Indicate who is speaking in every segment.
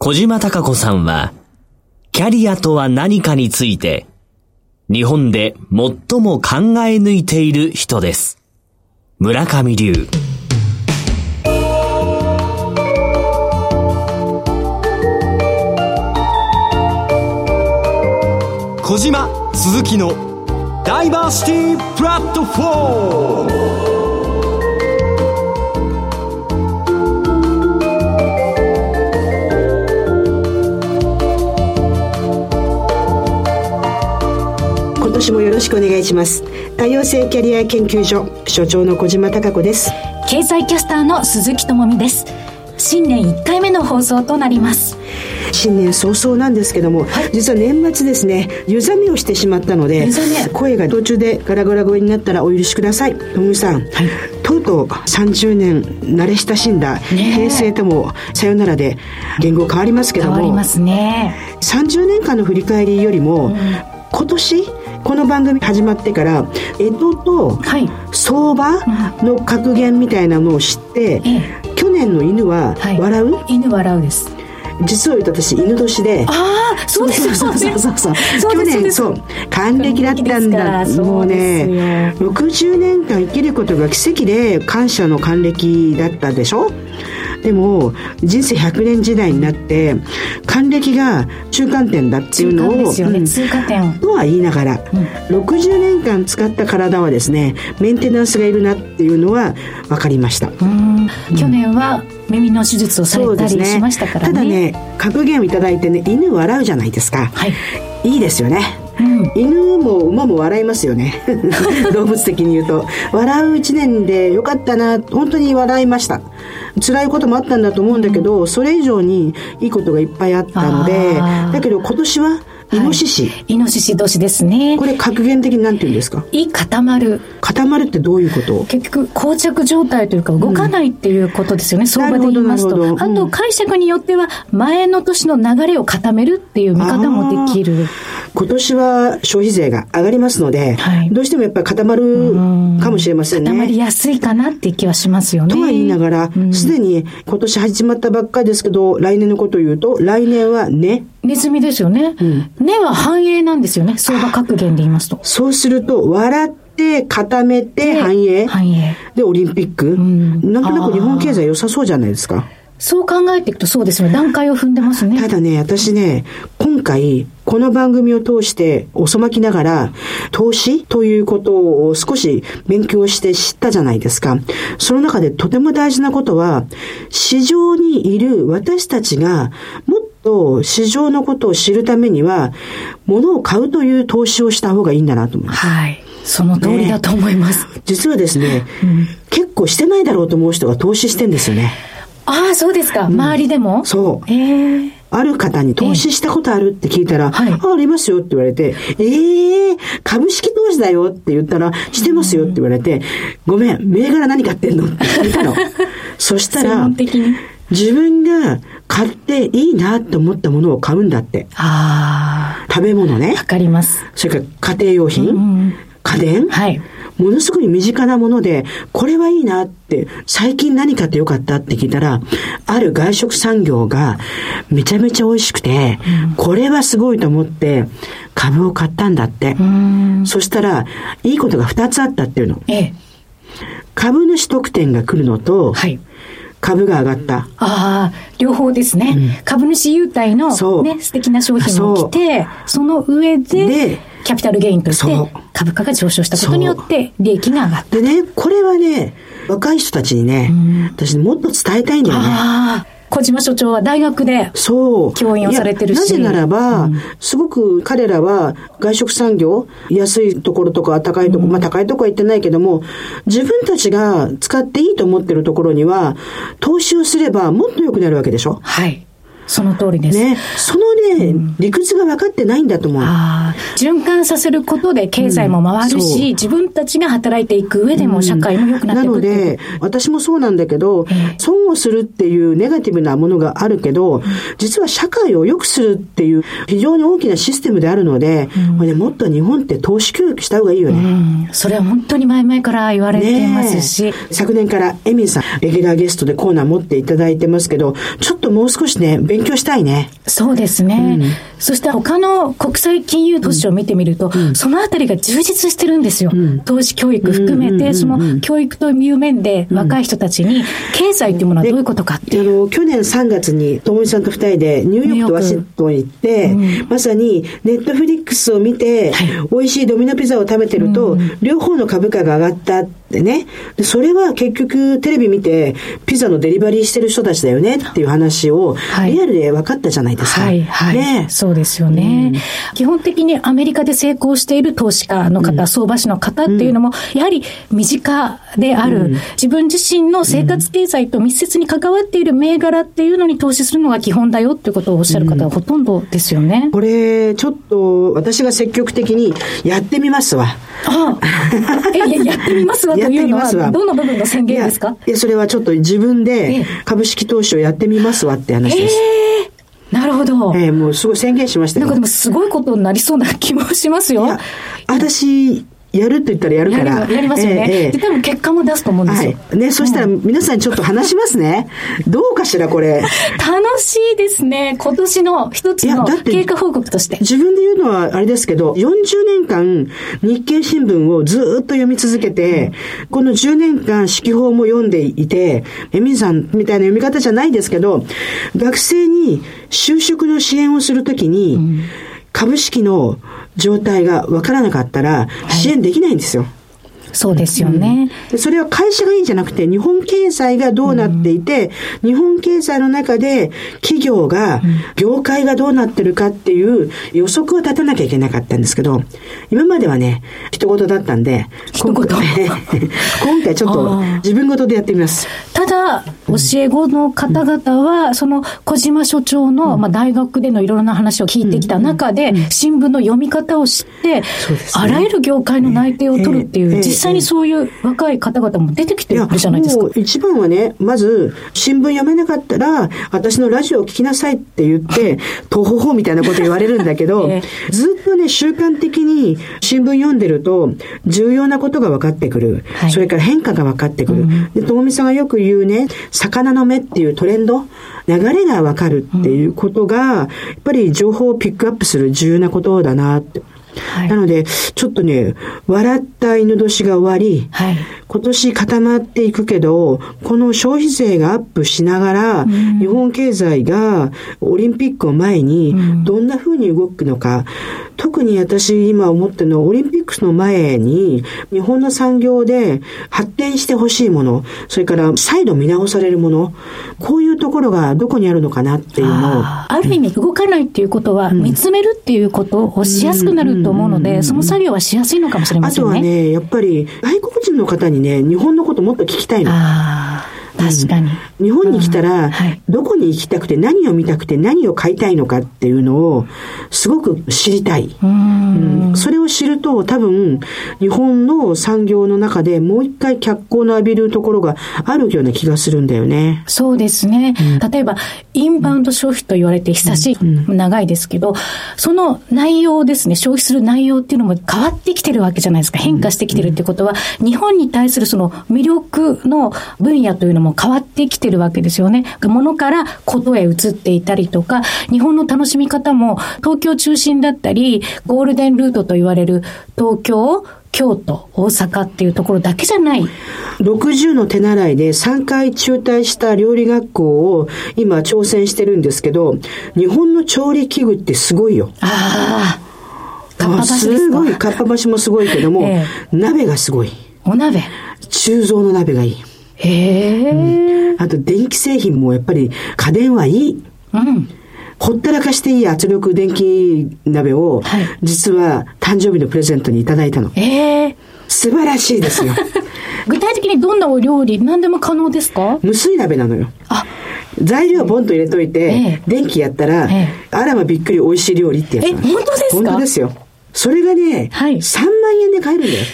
Speaker 1: 小島隆子さんは、キャリアとは何かについて、日本で最も考え抜いている人です。村上龍。
Speaker 2: 小島鈴木のダイバーシティプラットフォーム
Speaker 3: 年もよろしくお願いします。多様性キャリア研究所所長の小島貴子です。
Speaker 4: 経済キャスターの鈴木智美です。新年1回目の放送となります。
Speaker 3: 新年早々なんですけども、はい、実は年末ですね湯冷めをしてしまったので声が途中でガラガラ声になったらお許しください。ともさん、はい、とうとう30年慣れ親しんだ平成ともさよならで言語変わりますけども変わりますね。30年間の振り返りよりも、うん、今年この番組始まってから江戸と相場の格言みたいなのを知って、はい、去年の犬は笑う、
Speaker 4: はい、犬笑うです。
Speaker 3: 実を言うと私犬年で。
Speaker 4: ああそうです
Speaker 3: そうそうそう。そう去年そう。還暦だったんだ。もうね60年間生きることが奇跡で感謝の還暦だったでしょ？でも人生100年時代になって還暦が中間点だっていうのを、ね。
Speaker 4: うん、通過点。
Speaker 3: とは言いながら、うん、60年間使った体はですねメンテナンスがいるなっていうのは分かりました。
Speaker 4: 去年は耳の手術をされたりしましたからね、ね、ただ
Speaker 3: ね格言を頂いてね犬笑うじゃないですか、はい、いいですよねうん、犬も馬も笑いますよね。動物的に言うと。笑う一年でよかったな本当に笑いました。辛いこともあったんだと思うんだけど、それ以上にいいことがいっぱいあったのでだけど今年はイノシシ、
Speaker 4: はい、イノシシ年ですね。
Speaker 3: これ格言的に何て言うんですか？
Speaker 4: い固まる。
Speaker 3: 固まるってどういうこと？
Speaker 4: 結局膠着状態というか動かないっていうことですよね、うん、相場で言いますと、うん、あと解釈によっては前の年の流れを固めるっていう見方もできる
Speaker 3: 今年は消費税が上がりますので、はい、どうしてもやっぱり固まるかもしれませんね。
Speaker 4: 固まりやすいかなって気はしますよね。
Speaker 3: とは言いながら、すでに今年始まったばっかりですけど、来年のことを言うと、来年はね。
Speaker 4: ネズミですよね。うん、ねは繁栄なんですよね。相場格言で言いますと。
Speaker 3: そうすると、笑って、固めて繁栄。で、オリンピック。うん、なんとなく日本経済良さそうじゃないですか。
Speaker 4: そう考えていくとそうですね。段階を踏んでますね。
Speaker 3: ただね、私ね、今回、この番組を通して遅まきながら、投資ということを少し勉強して知ったじゃないですか。その中でとても大事なことは、市場にいる私たちがもっと市場のことを知るためには、物を買うという投資をした方がいいんだなと思います。
Speaker 4: はい。その通りだと思います。
Speaker 3: ね、実はですね、うん、結構してないだろうと思う人が投資してんですよね。
Speaker 4: ああ、そうですか。周りでも？
Speaker 3: そう。ええある方に投資したことあるって聞いたら、はい、あ、ありますよって言われて、ええー、株式投資だよって言ったら、してますよって言われて、ごめん、銘柄何買ってんのって聞いたの。そしたら、自分が買っていいなと思ったものを買うんだって。ああ。食べ物ね。
Speaker 4: わかります。
Speaker 3: それから家庭用品、うん、家電はい。ものすごい身近なもので、これはいいなって、最近何買ってよかったって聞いたら、ある外食産業がめちゃめちゃ美味しくて、うん、これはすごいと思って株を買ったんだって。そしたら、いいことが2つあったっていうの。ええ、株主特典が来るのと、はい株が上がった。あ
Speaker 4: あ、両方ですね。うん、株主優待の、ね、素敵な商品も来て、その上で、キャピタルゲインとして株価が上昇したことによって利益が上がった。
Speaker 3: でね、これはね、若い人たちにね、私もっと伝えたいんだよね。
Speaker 4: 小島所長は大学で教員をされてるし。
Speaker 3: なぜならば、うん、すごく彼らは外食産業、安いところとか高いところ、うん、まあ高いところは言ってないけども、自分たちが使っていいと思ってるところには、投資をすればもっと良くなるわけでしょ
Speaker 4: はい。その通りです。
Speaker 3: ね。そのね、うん、理屈が分かってないんだと思う。
Speaker 4: 循環させることで経済も回るし、うん、自分たちが働いていく上でも社会も良くなっていく、うん、なので、
Speaker 3: 私もそうなんだけど、えー、損をするっていうネガティブなものがあるけど、実は社会を良くするっていう非常に大きなシステムであるので、これね、もっと日本って投資教育した方がいいよね。
Speaker 4: それは本当に前々から言われてますし。
Speaker 3: 昨年からエミンさん、レギュラーゲストでコーナー持っていただいてますけど、ちょっともう少しね、勉勉強したいね。
Speaker 4: そうですね。うん、そして他の国際金融都市を見てみると、うん、そのあたりが充実してるんですよ。うん、投資教育含めて、その教育という面で若い人たちに、経済っていうものはどういうことかっていう。
Speaker 3: あの、去年3月に、ともみさんと二人でニューヨークとワシントンに行って、まさにネットフリックスを見て、はい、美味しいドミノピザを食べてると、両方の株価が上がったってね。それは結局テレビ見て、ピザのデリバリーしてる人たちだよねっていう話を、リアルで分かったじゃないですか。
Speaker 4: はい、はい、ね、そうですよね、うん、基本的にアメリカで成功している投資家の方、うん、相場師の方っていうのも、やはり身近である、うん、自分自身の生活経済と密接に関わっている銘柄っていうのに投資するのが基本だよっていうことをおっしゃる方はほとんどですよね。
Speaker 3: これ、ちょっと私が積極的にやってみますわ。
Speaker 4: ああ。え、やってみますわというのは、どの部分の宣言ですか？
Speaker 3: いや、それはちょっと自分で株式投資をやってみますわって話です。
Speaker 4: えーなるほど。
Speaker 3: ええー、もうすごい宣言しました
Speaker 4: なんかでもすごいことになりそうな気もしますよ。
Speaker 3: 私、やるって言ったらやるから。
Speaker 4: やりますよね。えー、で、多分結果も出すと思うんですよ。
Speaker 3: はい。ね、そしたら皆さんちょっと話しますね。どうかしら、これ。楽
Speaker 4: しいですね。今年の一つの経過報告として。
Speaker 3: 自分で言うのはあれですけど、40年間日経新聞をずっと読み続けて、うん、この10年間指揮法も読んでいて、エミさんみたいな読み方じゃないですけど、学生に就職の支援をするときに、うん株式の状態がわからなかったら、支援できないんですよ。はい
Speaker 4: そうですよね、
Speaker 3: うん、それは会社がいいんじゃなくて、日本経済がどうなっていて、うん、日本経済の中で企業が、業界がどうなってるかっていう予測を立てなきゃいけなかったんですけど、今まではね、人事だったんで、
Speaker 4: 今回
Speaker 3: 今回ちょっと自分事でやってみます。
Speaker 4: ただ、教え子の方々は、その小島所長の、まあ、大学でのいろいろな話を聞いてきた中で、新聞の読み方を知って、あらゆる業界の内定を取るっていう、実際にそういう若い方々も出てきてるじゃないですか。
Speaker 3: 一番はね、まず、新聞読めなかったら、私のラジオを聞きなさいって言って、とほほみたいなこと言われるんだけど、えー、ずっとね、習慣的に新聞読んでると、重要なことが分かってくる。はい、それから変化が分かってくる。うん、で、ともみさんがよく言うね、魚の目っていうトレンド、流れがわかるっていうことが、やっぱり情報をピックアップする重要なことだなって。はい、なので、ちょっとね、笑った犬年が終わり、はい、今年固まっていくけど、この消費税がアップしながら、うん、日本経済がオリンピックを前にどんな風に動くのか、特に私今思ってるのはオリンピックの前に日本の産業で発展してほしいもの、それから再度見直されるもの、こういうところがどこにあるのかなっていうのを。
Speaker 4: ある意味動かないっていうことは、見つめるっていうことをしやすくなると思うので、その作業はしやすいのかもしれませんね。
Speaker 3: あとはね、やっぱり外国人の方にね、日本のこともっと聞きたいの。
Speaker 4: 確かに。
Speaker 3: 日本に来たら、どこに行きたくて何を見たくて何を買いたいのかっていうのをすごく知りたい。うん、それを知ると多分日本の産業の中でもう一回脚光の浴びるところがあるような気がするんだよね。
Speaker 4: そうですね。うん、例えばインバウンド消費と言われて久しい、うん、長いですけど、その内容ですね、消費する内容っていうのも変わってきてるわけじゃないですか。変化してきてるってことは、日本に対するその魅力の分野というのもも変わってきてるわけですよね。ものからことへ移っていたりとか、日本の楽しみ方も東京中心だったり、ゴールデンルートと言われる東京、京都、大阪っていうところだけじゃない。
Speaker 3: 60の手習いで3回中退した料理学校を今挑戦してるんですけど、日本の調理器具ってすごいよ。
Speaker 4: ああ。
Speaker 3: すごい、かっぱ橋もすごいけども、ええ、鍋がすごい。
Speaker 4: お鍋
Speaker 3: 鋳造の鍋がいい。
Speaker 4: へえ、う
Speaker 3: ん、あと電気製品もやっぱり家電はいい。うん。ほったらかしていい圧力電気鍋を、はい、実は誕生日のプレゼントにいただいたの。
Speaker 4: ええ
Speaker 3: 素晴らしいですよ。
Speaker 4: 具体的にどんなお料理、何でも可能ですか？
Speaker 3: 無水鍋なのよ。
Speaker 4: あ
Speaker 3: 材料ボンと入れといて、え電気やったら、えあらまびっくり美味しい料理ってやつ
Speaker 4: え、本当ですか？
Speaker 3: 本当ですよ。それがね、はい、3万円で買えるんだよ。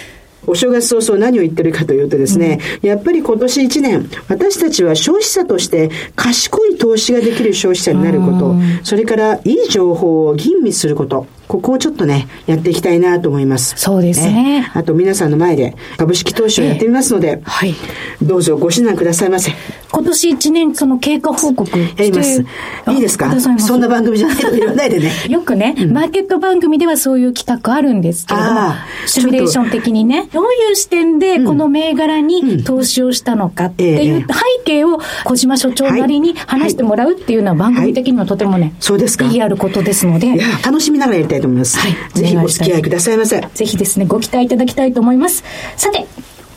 Speaker 3: お正月早々何を言ってるかというとですね、うん、やっぱり今年1年、私たちは消費者として賢い投資ができる消費者になること、それからいい情報を吟味すること、ここをちょっとね、やっていきたいなと思います。
Speaker 4: そうですね。
Speaker 3: あと皆さんの前で株式投資をやってみますので、はい。どうぞご指南くださいませ。
Speaker 4: 今年1年その経過報告
Speaker 3: やります。いいですか？そんな番組じゃないと言わないでね。
Speaker 4: よくね、うん、マーケット番組ではそういう企画あるんですけれども、シミュレーション的にね、どういう視点でこの銘柄に投資をしたのかっていう背景を小島所長なりに話してもらうっていうのは番組的にはとてもね、
Speaker 3: そうですか。
Speaker 4: 意義あることですので。
Speaker 3: 楽しみながらやりたいと思います。はい。ぜひお付き合いくださいませ。
Speaker 4: ぜひですね、ご期待いただきたいと思います。さて、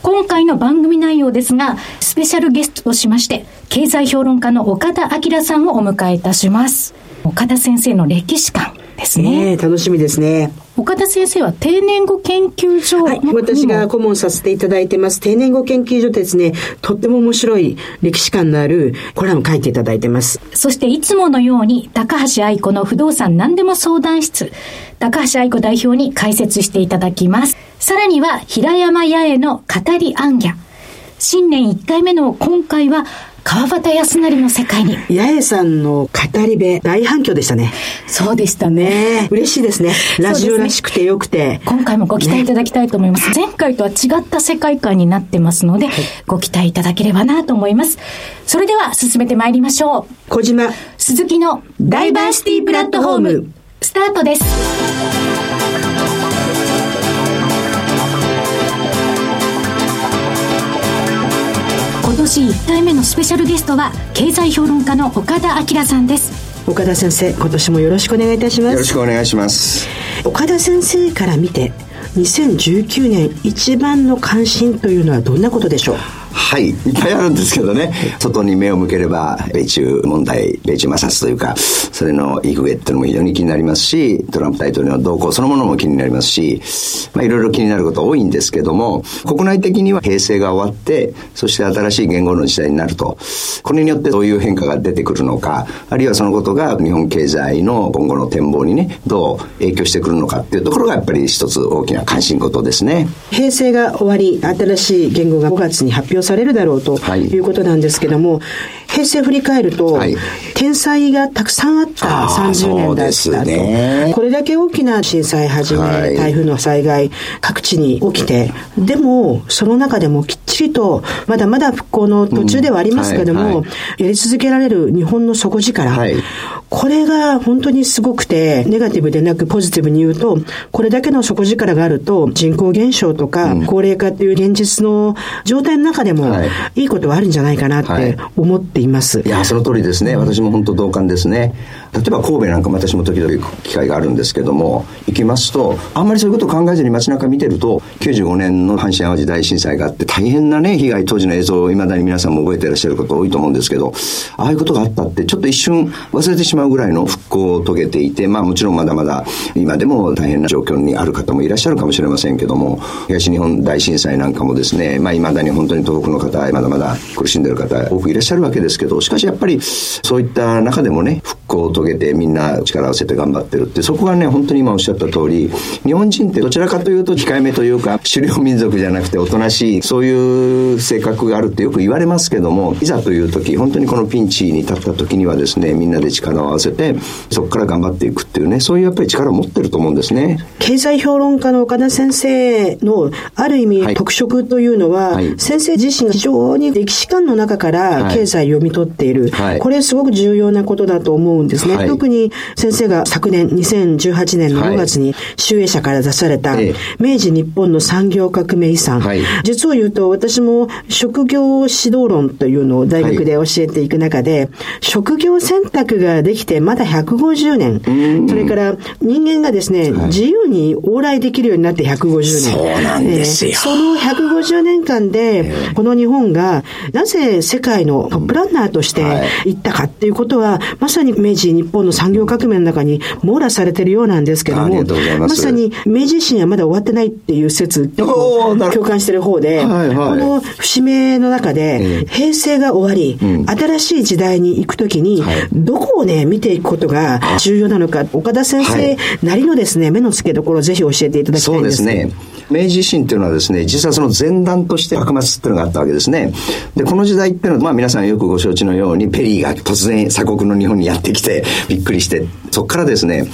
Speaker 4: 今回の番組内容ですが、スペシャルゲストとしまして、経済評論家の岡田明さんをお迎えいたします。岡田先生の歴史観ですね。
Speaker 3: え楽しみですね。
Speaker 4: 岡田先生は定年後研究所、はい、
Speaker 3: 私が顧問させていただいてます定年後研究所ですね、とっても面白い歴史観のあるコラム書いていただいてます。
Speaker 4: そしていつものように高橋愛子の不動産何でも相談室、高橋愛子代表に解説していただきます。さらには、平山八重の語りアンギャ。新年1回目の今回は、川端康成の世界に。
Speaker 3: 八重さんの語り部、大反響でしたね。
Speaker 4: そうでしたね。
Speaker 3: ね嬉しいですね。ラジオらしくてよくて、ね。
Speaker 4: 今回もご期待いただきたいと思います。ね、前回とは違った世界観になってますので、はい、ご期待いただければなと思います。それでは進めてまいりましょう。
Speaker 3: 小島。
Speaker 4: 鈴木のダイバーシティプラットフォーム、スタートです。年1回目のスペシャルゲストは経済評論家の岡田明さんです。
Speaker 3: 岡田先生今年もよろしくお願いいたします。
Speaker 5: よろしくお願いします。
Speaker 3: 岡田先生から見て2019年一番の関心というのはどんなことでしょう？
Speaker 5: はい、いっぱいあるんですけどね、外に目を向ければ、米中問題、米中摩擦というか、それの行方っていうのも非常に気になりますし、トランプ大統領の動向そのものも気になりますし、まあいろいろ気になること多いんですけども、国内的には平成が終わって、そして新しい言語の時代になると、これによってどういう変化が出てくるのか、あるいはそのことが日本経済の今後の展望にね、どう影響してくるのかっていうところがやっぱり一つ大きな関心事ですね。
Speaker 3: 平成が終わり、新しい言語が5月に発表されるだろうとい。うことなんですけども、はい、平成振り返ると、はい、天災がたくさんあった30年だったと。ね、これだけ大きな震災はじめ、はい、台風の災害、各地に起きて、でも、その中でもきっちりと、まだまだ復興の途中ではありますけども、うん、やり続けられる日本の底力、これが本当にすごくて、ネガティブでなくポジティブに言うと、これだけの底力があると、人口減少とか、高齢化っていう現実の状態の中でも、いいことはあるんじゃないかなって思っています。
Speaker 5: はい、いや、その通りですね。私も本当同感ですね。例えば神戸なんかも私も時々行く機会があるんですけども、行きますと、あんまりそういうことを考えずに街中見てると、95年の阪神淡路大震災があって大変なね、被害当時の映像を未だに皆さんも覚えてらっしゃること多いと思うんですけど、ああいうことがあったって、ちょっと一瞬忘れてしまうぐらいの復興を遂げていて、まあもちろんまだまだ今でも大変な状況にある方もいらっしゃるかもしれませんけども、東日本大震災なんかもですね、まあ未だに本当に東北の方、まだまだ苦しんでる方多くいらっしゃるわけですけど、しかしやっぱりそういった中でもね、復興を遂げてみんな力を合わせて頑張ってるって、そこがね、本当に今おっしゃった通り、日本人ってどちらかというと控えめというか、狩猟民族じゃなくておとなしい、そういう性格があるってよく言われますけども、いざという時、本当にこのピンチに立った時にはですね、みんなで力を合わせて、そこから頑張っていくっていうね、そういうやっぱり力を持ってると思うんですね。
Speaker 3: 経済評論家の岡田先生の、ある意味、特色というのは、はい、先生自身が非常に歴史観の中から経済を読み取っている。はい、これすごく重要なことだと思うんですね。はい、特に先生が昨年2018年の5月に集英社から出された、明治日本の産業革命遺産、はい、実を言うと私も職業指導論というのを大学で教えていく中で、職業選択ができてまだ150年、それから人間がですね、自由に往来できるようになって150年。
Speaker 5: そうなんですよ。えー、
Speaker 3: その150年間で、この日本がなぜ世界のトップランナーとして行ったかっていうことは、まさに明治日本の産業革命の中に網羅されてるようなんですけども、まさに明治維新はまだ終わってないっていう説、共感してる方で、はいはい、この節目の中で、平成が終わり、うん、新しい時代に行くときに、どこをね、見ていくことが重要なのか、岡田先生なりのですね、目の付けどころをぜひ教えていただきたいんです。そうですね。
Speaker 5: 明治維新っていうのはですね、実はその前段として幕末っていうのがあったわけですね。で、この時代っていうのは、まあ皆さんよくご承知のように、ペリーが突然鎖国の日本にやってきて、びっくりして、そこからですね、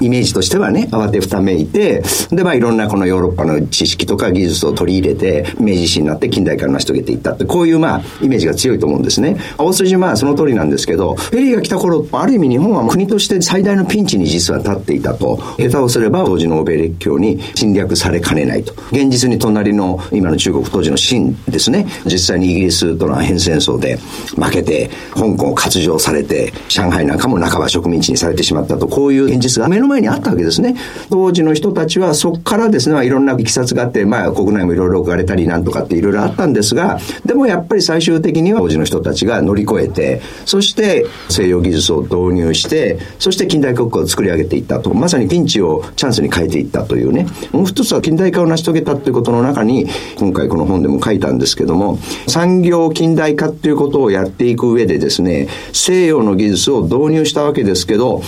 Speaker 5: イメージとしてはね、慌てふためいて、で、まあいろんなこのヨーロッパの知識とか技術を取り入れて、明治維新になって近代化を成し遂げていったって、こういうまあイメージが強いと思うんですね。大筋まあその通りなんですけど、ペリーが来た頃、ある意味日本は国として最大のピンチに実は立っていたと。下手をすれば当時の欧米列強に侵略されかねないと。現実に隣の今の中国当時の清ですね、実際にイギリスとのア戦争で負けて、香港を割譲されて、上海なんかも半ば植民地にされてしまったと、こういう現実が目の前にあったわけですね。当時の人たちはそこからですね、いろんないきさつがあって、まあ国内もいろいろ置かれたりなんとかっていろいろあったんですが、でもやっぱり最終的には当時の人たちが乗り越えて、そして西洋技術を導入して、そして近代国家を作り上げていったと。まさにピンチをチャンスに変えていったというね。もう一つは近代化を成し遂げたということの中に、今回この本でも書いたんですけども、産業近代化っていうことをやっていく上でですね、西洋の技術を導入したわけですけど、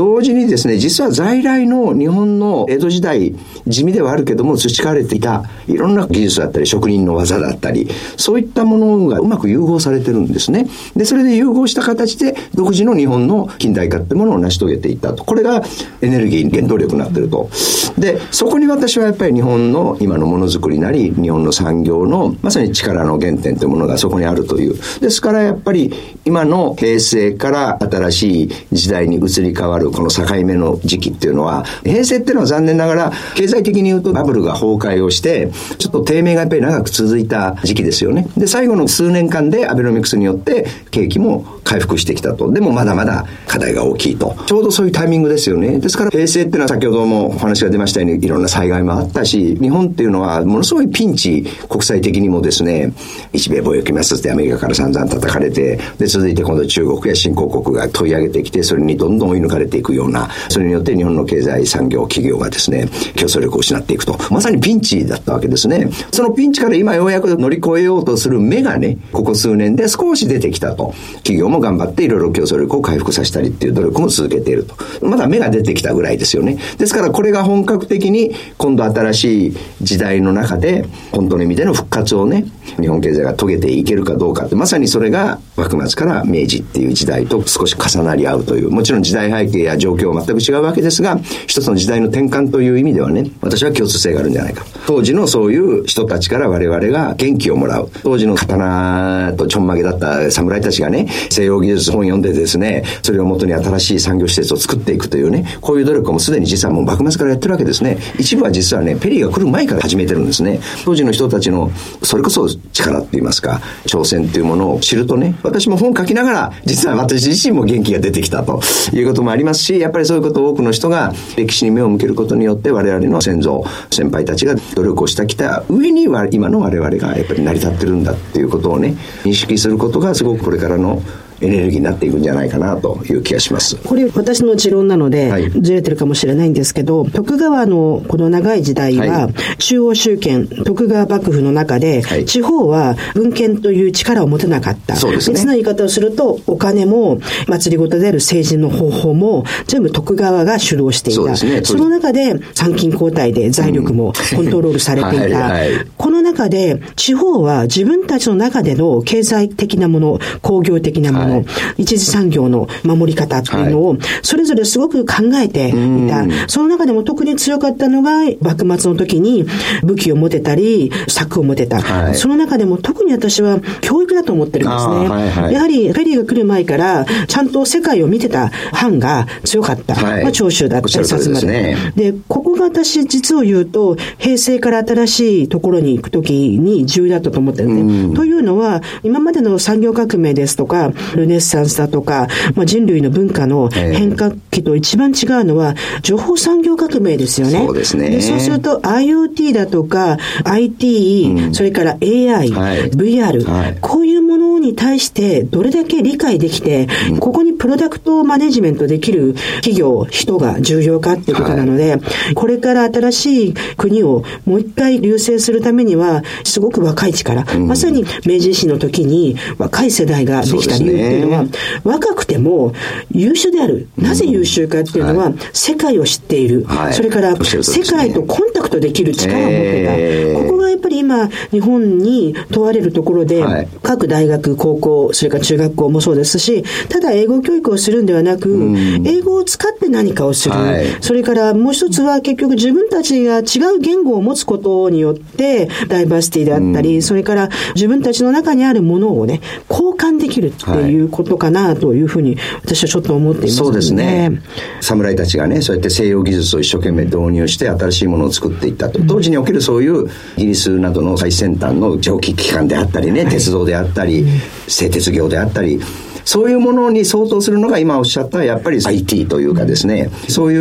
Speaker 5: 同時にですね、実は在来の日本の江戸時代、地味ではあるけども培われていたいろんな技術だったり、職人の技だったり、そういったものがうまく融合されてるんですね。で、それで融合した形で独自の日本の近代化ってものを成し遂げていったと。これがエネルギー、原動力になってると。で、そこに私はやっぱり日本の今のものづくりなり、日本の産業のまさに力の原点というものがそこにあるという。ですからやっぱり今の平成から新しい時代に移り変わるこの境目の時期っていうのは、平成っていうのは残念ながら、経済的に言うとバブルが崩壊をして、ちょっと低迷がやっぱり長く続いた時期ですよね。で、最後の数年間でアベノミクスによって景気も回復してきたと。でもまだまだ課題が大きいと。ちょうどそういうタイミングですよね。ですから平成っていうのは先ほどもお話が出ましたようにいろんな災害もあったし、日本っていうのはものすごいピンチ、国際的にもですね、日米貿易摩擦でアメリカから散々叩かれて、で、続いて今度中国や新興国が問い上げてきて、それにどんどん追い抜かれていくような、それによって日本の経済産業企業がですね、競争力を失っていくと。まさにピンチだったわけですね。そのピンチから今ようやく乗り越えようとする目がね、ここ数年で少し出てきたと。企業も頑張っていろいろ競争力を回復させたりっていう努力も続けていると。まだ芽が出てきたぐらいですよね。ですからこれが本格的に今度新しい時代の中で、本当の意味での復活をね、日本経済が遂げていけるかどうかって、まさにそれが幕末から明治っていう時代と少し重なり合うという、もちろん時代背景や状況は全く違うわけですが、一つの時代の転換という意味ではね、私は共通性があるんじゃないか。当時のそういう人たちから我々が元気をもらう。当時の刀とちょんまげだった侍たちがね、西洋技術本読んでですね、それをもとに新しい産業施設を作っていくというね、こういう努力もすでに実はもう幕末からやってるわけですね。一部は実はね、ペリーが来る前から始めてるんですね。当時の人たちの、それこそ力って言いますか、挑戦っていうものを知るとね、私も本書きながら、実は私自身も元気が出てきたということもありますし、やっぱりそういうことを多くの人が歴史に目を向けることによって我々の先祖、先輩たちが努力をしてきた上に今の我々がやっぱり成り立ってるんだっていうことをね、認識することがすごくこれからのエネルギーになっていくんじゃないかなという気がします。
Speaker 3: これ私の持論なので、はい、ずれてるかもしれないんですけど、徳川のこの長い時代は、はい、中央集権、徳川幕府の中で、はい、地方は文献という力を持てなかった。そうですね。別な言い方をすると、お金も、祭りごとである政治の方法も、全部徳川が主導していた。そ,、ね、その中で、参勤交代で財力も コントロールされていた。この中で、地方は自分たちの中での経済的なもの、工業的なもの、の一次産業の守り方っていうのを、それぞれすごく考えていた。その中でも特に強かったのが、幕末の時に武器を持てたり、策を持てた。その中でも特に私は教育だと思ってるんですね。やはり、フェリーが来る前から、ちゃんと世界を見てた藩が強かった。まあ、長州だったり、薩摩で。で、ここが私、実を言うと、平成から新しいところに行く時に重要だったと思ってるん。で。というのは、今までの産業革命ですとか、ルネッサンスだとか、まあ、人類の文化の変革期と一番違うのは、情報産業革命ですよね。
Speaker 5: そうですね。
Speaker 3: そうすると IoT だとか IT、うん、それから AI、はい、VR、はい、こういうものに対してどれだけ理解できて、うん、ここにプロダクトマネジメントできる企業、人が重要かっていうことなので、はい、これれから新しい国をもう一回流星するためには、すごく若い力、うん、まさに明治維新の時に若い世代ができた理由っていうのは、ね、若くても優秀である。なぜ優秀かっていうのは、世界を知っている。はい、それから、世界とコンタクトできる力を持ってた。えー、ここがやっぱり今、日本に問われるところで、はい、各大学、高校、それから中学校もそうですし、ただ英語教育をするんではなく、英語を使って何かをする。はい、それからもう一つは結局自分たちが違う言語を持つことによって、ダイバーシティであったり、それから自分たちの中にあるものをね、交換できるっていうことかなというふうに、私はちょっと思っています、ね、
Speaker 5: そうですね。侍たちがね、そうやって西洋技術を一生懸命導入して新しいものを作っていったと。当時におけるそういうイギリスなどの最先端の蒸気機関であったりね、鉄道であったり、製鉄業であったり、そういうものに相当するのが今おっしゃったやっぱり IT というかですね、そうい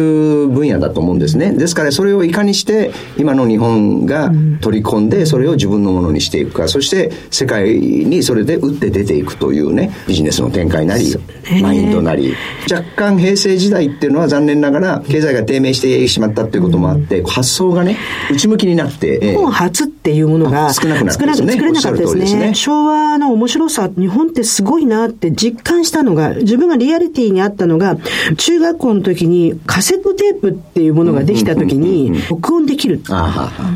Speaker 5: う分野だと思うんですね。ですからそれをいかにして今の日本が取り込んでそれを自分のものにしていくか、そして世界にそれで打って出ていくというね、ビジネスの展開なり、マインドなり。若干平成時代っていうのは残念ながら経済が低迷してしまったっていうこともあって、発想がね、内向きになって。
Speaker 3: 日本初っていうものが
Speaker 5: 少なくなったですね。
Speaker 3: 作れなかったですね。昭和の面白さ、日本ってすごいなって実感したのが、自分がリアリティにあったのが、中学校の時にカセットテープっていうものができた時に、録音できる。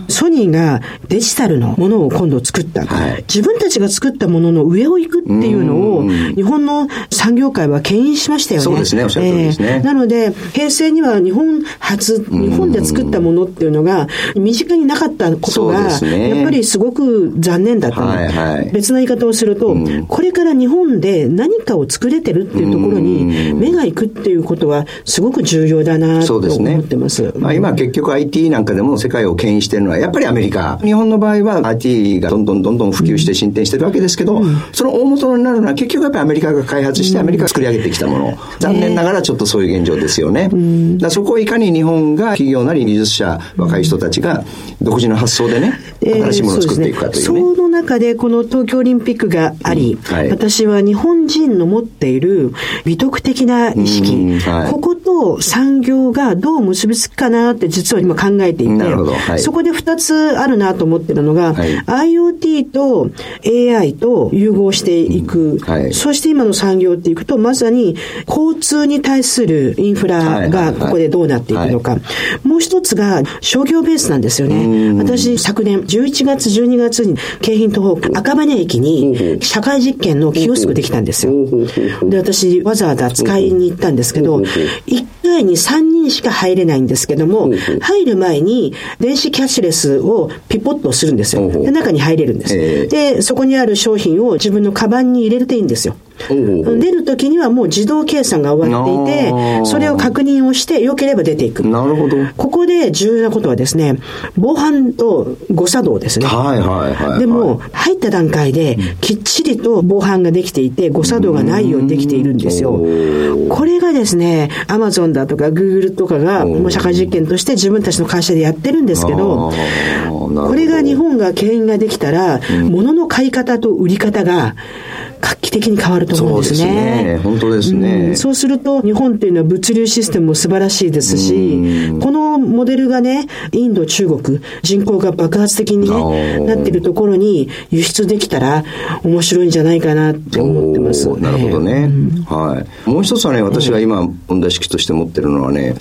Speaker 3: ソニーがデジタルのものを今度作った。自分たちが作ったものの上を行くっていうのを、日本の産業界は牽引しましたよね。
Speaker 5: そうですね、おっしゃる通りですね。
Speaker 3: なので、平成には日本初、日本で作ったものっていうのが、身近になかったことが、やっぱりすごく残念だったの。別な言い方をすると、これから日本で何かを作れてるっていうところに目が行くっていうことはすごく重要だなと思ってます。すね、
Speaker 5: まあ今結局 IT なんかでも世界を牽引してるのはやっぱりアメリカ。日本の場合は IT がどんどんどんどん普及して進展してるわけですけど、うん、その大元になるのは結局やっぱりアメリカが開発してアメリカが作り上げてきたもの。残念ながらちょっとそういう現状ですよね。だそこをいかに日本が企業なり技術者、若い人たちが独自の発想でね、新しいものを作っていくかというね。
Speaker 3: その中でこの東京オリンピックがあり、はい、私は日本人の持っている美徳的な意識、はい、ここと産業がどう結びつくかなって実は今考えていて、はい、そこで2つあるなと思ってるのが、はい、IoT と AI と融合していく、そして今の産業っていくとまさに交通に対するインフラがここでどうなっていくのか、もう一つが商業ベースなんですよね。私昨年11月12月に京浜東北赤羽駅に社会実験のキオスクできたんですよ。で、私わざわざ使いに行ったんですけど、1回に3人しか入れないんですけども、入る前に電子キャッシュレスをピポッとするんですよ。で、中に入れるんです。で、そこにある商品を自分のカバンに入れるといいんですよ。出るときにはもう自動計算が終わっていて、それを確認をして、良ければ出ていく。
Speaker 5: なるほど。
Speaker 3: ここで重要なことはですね、防犯と誤作動ですね。
Speaker 5: はいはいはい、はい、
Speaker 3: でも、入った段階で、きっちりと防犯ができていて、誤作動がないようにできているんですよ。これがですね、アマゾンだとか、グーグルとかが、もう社会実験として自分たちの会社でやってるんですけど、これが日本が牽引ができたら、物の買い方と売り方が、画期的に変わると思うんですね。そうですね。
Speaker 5: 本当ですね、
Speaker 3: うん、そうすると、日本っていうのは物流システムも素晴らしいですし、このモデルがね、インド、中国、人口が爆発的にね、なってるところに輸出できたら面白いんじゃないかなって思ってます。
Speaker 5: なるほどね、はい。もう一つはね、私が今問題意識として持ってるのはね、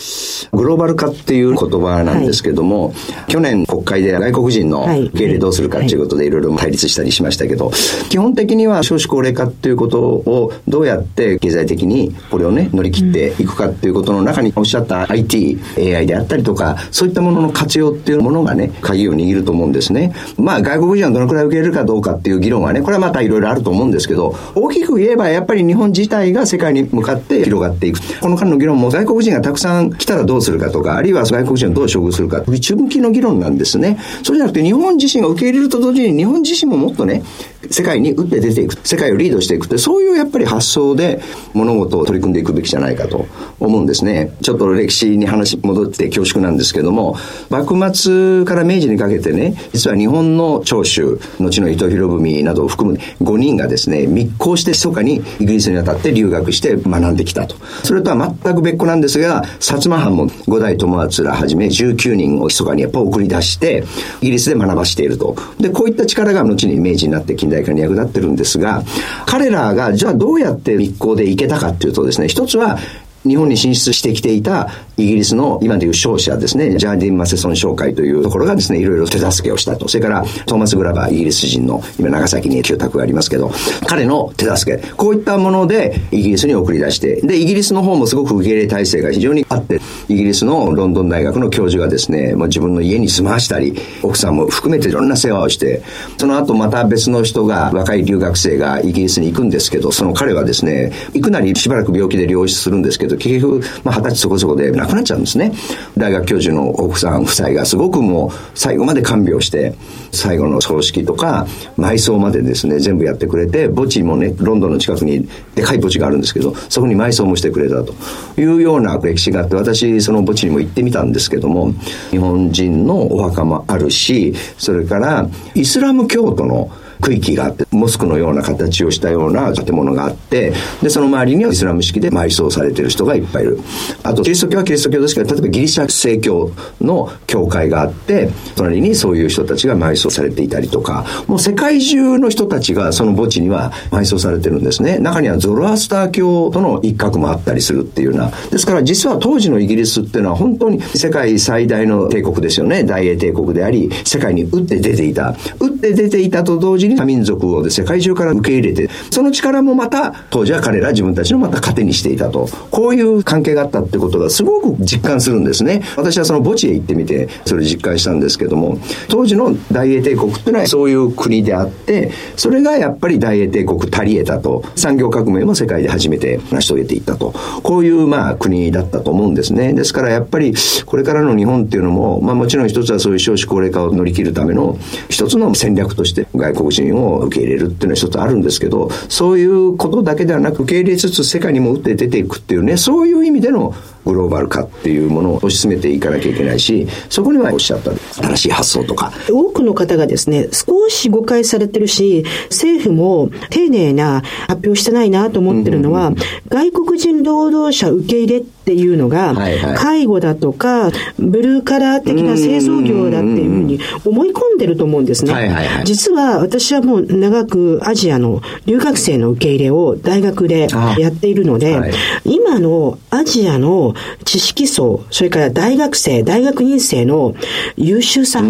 Speaker 5: グローバル化っていう言葉なんですけども、はい、去年国会で外国人の受け入れどうするかっていうことでいろいろ対立したりしましたけど、基本的には少子高齢化っていうことをどうやって経済的にこれをね乗り切っていくかっていうことの中におっしゃった IT、AI であったりとかそういったものの活用っていうものがね鍵を握ると思うんですね。まあ外国人はどのくらい受け入れるかどうかっていう議論はねこれはまたいろいろあると思うんですけど大きく言えばやっぱり日本自体が世界に向かって広がっていく。この間の議論も外国人がたくさん来たらどうするかとかあるいは外国人をどう処遇するか内向きの議論なんですね。そうじゃなくて日本自身が受け入れると同時に日本自身ももっとね世界に打って出ていく。世界をリードしていくって、そういうやっぱり発想で物事を取り組んでいくべきじゃないかと思うんですね。ちょっと歴史に話戻って恐縮なんですけども、幕末から明治にかけてね、実は日本の長州、後の伊藤博文などを含む5人がですね、密航して密かにイギリスに渡って留学して学んできたと。それとは全く別個なんですが、薩摩藩も五代友厚らはじめ19人を密かにやっぱ送り出して、イギリスで学ばしていると。で、こういった力が後に明治になって近代化に役立ってるんですが、彼らがじゃあどうやって密航で行けたかっていうとですね、一つは日本に進出してきていたイギリスの今でいう商社ですね、ジャーディン・マセソン商会というところがですね、いろいろ手助けをしたと。それからトーマス・グラバー、イギリス人の今長崎に住宅がありますけど、彼の手助け、こういったものでイギリスに送り出して、で、イギリスの方もすごく受け入れ体制が非常にあって、イギリスのロンドン大学の教授がですね、もう自分の家に住まわしたり、奥さんも含めていろんな世話をして、その後また別の人が、若い留学生がイギリスに行くんですけど、その彼はですね、行くなりしばらく病気で療出するんですけど、結局、まあ、二十歳そこそこで亡くなっちゃうんですね。大学教授の奥さん夫妻がすごくもう最後まで看病して、最後の葬式とか埋葬までですね、全部やってくれて、墓地もね、ロンドンの近くにでかい墓地があるんですけど、そこに埋葬もしてくれたというような歴史があって、私その墓地にも行ってみたんですけども、日本人のお墓もあるし、それからイスラム教徒の区域があって、モスクのような形をしたような建物があって、で、その周りにはイスラム式で埋葬されてる人がいっぱいいる。あと、キリスト教はキリスト教ですけど、例えばギリシャ正教の教会があって、隣にそういう人たちが埋葬されていたりとか、もう世界中の人たちがその墓地には埋葬されてるんですね。中にはゾロアスター教との一角もあったりするっていうような。ですから実は当時のイギリスっていうのは本当に世界最大の帝国ですよね。大英帝国であり、世界に打って出ていた。打って出ていたと同時に多民族を世界中から受け入れて、その力もまた、当時は彼ら自分たちのまた糧にしていたと。こういう関係があったってことがすごく実感するんですね。私はその墓地へ行ってみて、それ実感したんですけども、当時の大英帝国っていうのはそういう国であって、それがやっぱり大英帝国足り得たと。産業革命も世界で初めて成し遂げていったと。こういうまあ国だったと思うんですね。ですからやっぱりこれからの日本っていうのも、まあもちろん一つはそういう少子高齢化を乗り切るための一つの戦略として外国人を受け入れるっていうのは一つあるんですけど、そういうことだけではなく受け入れつつ世界にも打って出ていくっていうね、そういう意味でのグローバル化っていうものを推し進めていかなきゃいけないし、そこにはおっしゃった。新しい発想とか。
Speaker 3: 多くの方がですね、少し誤解されてるし、政府も丁寧な発表してないなと思ってるのは、うんうんうん、外国人労働者受け入れっていうのが、はいはい、介護だとか、ブルーカラー的な製造業だっていうふうに思い込んでると思うんですね。はいはいはい、実は私はもう長くアジアの留学生の受け入れを大学でやっているので、はい、今のアジアの知識層、それから大学生、大学院生の優秀さ、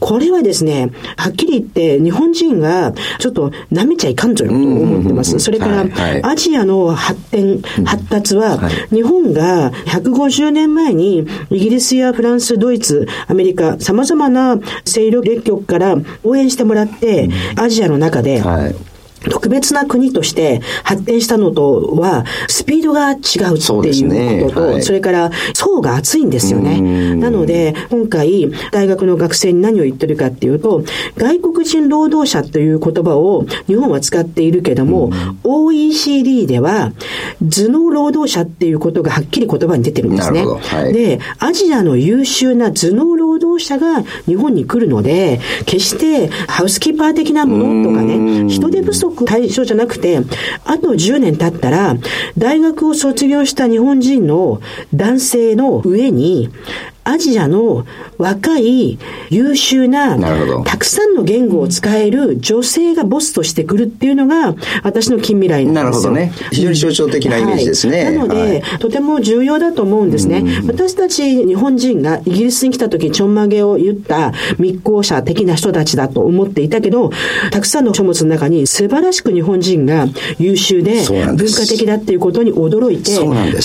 Speaker 3: これはですね、はっきり言って日本人がちょっと舐めちゃいかんぞよと思ってます。それから、アジアの発展、発達は、日本が150年前にイギリスやフランス、ドイツ、アメリカ、様々な勢力列局から応援してもらって、アジアの中で、特別な国として発展したのとは、スピードが違うっていうことと、そ、ね。はい、それから層が厚いんですよね。なので、今回、大学の学生に何を言ってるかっていうと、外国人労働者という言葉を日本は使っているけども、OECD では、頭脳労働者っていうことがはっきり言葉に出てるんですね。はい、で、アジアの優秀な頭脳労働者が日本に来るので、決してハウスキーパー的なものとかね、人手不足対象じゃなくて、あと10年経ったら、大学を卒業した日本人の男性の上に、アジアの若い優秀な、たくさんの言語を使える女性がボスとしてくるっていうのが、私の近未来
Speaker 5: なんですよ。なるほどね。非常に象徴的なイメージですね。
Speaker 3: はい、なので、はい、とても重要だと思うんですね。私たち日本人がイギリスに来た時、ちょんまげを言った密航者的な人たちだと思っていたけど、たくさんの書物の中に素晴らしく日本人が優秀で文化的だっていうことに驚いて、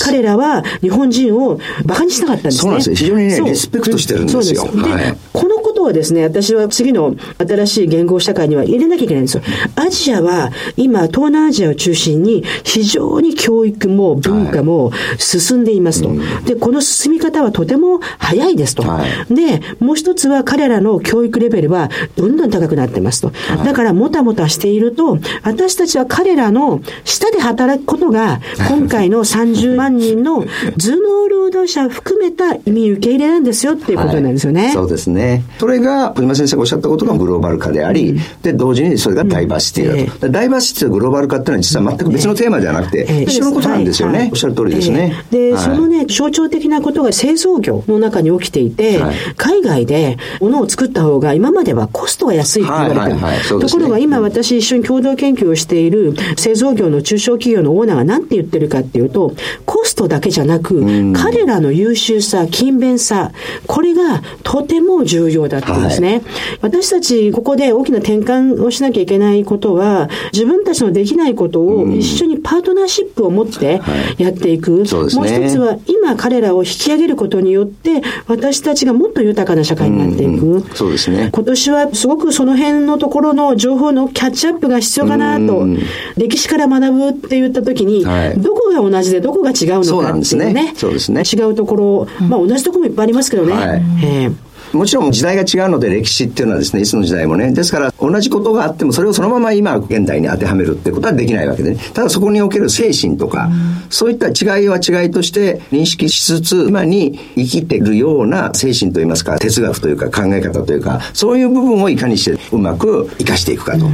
Speaker 3: 彼らは日本人を馬鹿にしなかったんですね。
Speaker 5: そうなんです。非常にね、リスペクトしてるんですよ。
Speaker 3: で、はい、このことことをですね、私は次の新しい言語社会には入れなきゃいけないんですよ。アジアは今、東南アジアを中心に非常に教育も文化も進んでいますと。はい、で、この進み方はとても早いですと。はい、で、もう一つは彼らの教育レベルはどんどん高くなってますと。はい、だからもたもたしていると、私たちは彼らの下で働くことが、今回の30万人の 頭脳労働者を含めた移民受け入れなんですよっていうことなんですよね。
Speaker 5: そうですね。それが、小島先生がおっしゃったことがグローバル化であり、うん、で、同時にそれがダイバーシティだと。ダイバーシティとグローバル化っていうのは実は全く別のテーマじゃなくて、えー、一緒のことなんですよね。はい、おっしゃる通りですね。
Speaker 3: えー、で、そのね、象徴的なことが製造業の中に起きていて、はい、海外で物を作った方が今まではコストが安いって言われてる。ところが今私一緒に共同研究をしている製造業の中小企業のオーナーが何て言ってるかっていうと、コストだけじゃなく、彼らの優秀さ、勤勉さ、これがとても重要だってうんですね。はい、私たちここで大きな転換をしなきゃいけないことは、自分たちのできないことを一緒にパートナーシップを持ってやっていく。はいね、もう一つは今彼らを引き上げることによって、私たちがもっと豊かな社会になっていく。
Speaker 5: そうですね。
Speaker 3: 今年はすごくその辺のところの情報のキャッチアップが必要かなと、歴史から学ぶって言ったときに、はい、どこが同じでどこが違うのかっていうね。
Speaker 5: そうですね。
Speaker 3: 違うところ、まあ同じところもいっぱいありますけどね。はい、えー
Speaker 5: もちろん時代が違うので歴史っていうのはですね、いつの時代もね。ですから同じことがあってもそれをそのまま今現代に当てはめるってことはできないわけでね。ただそこにおける精神とか、そういった違いは違いとして認識しつつ、今に生きているような精神といいますか、哲学というか考え方というか、そういう部分をいかにしてうまく生かしていくかと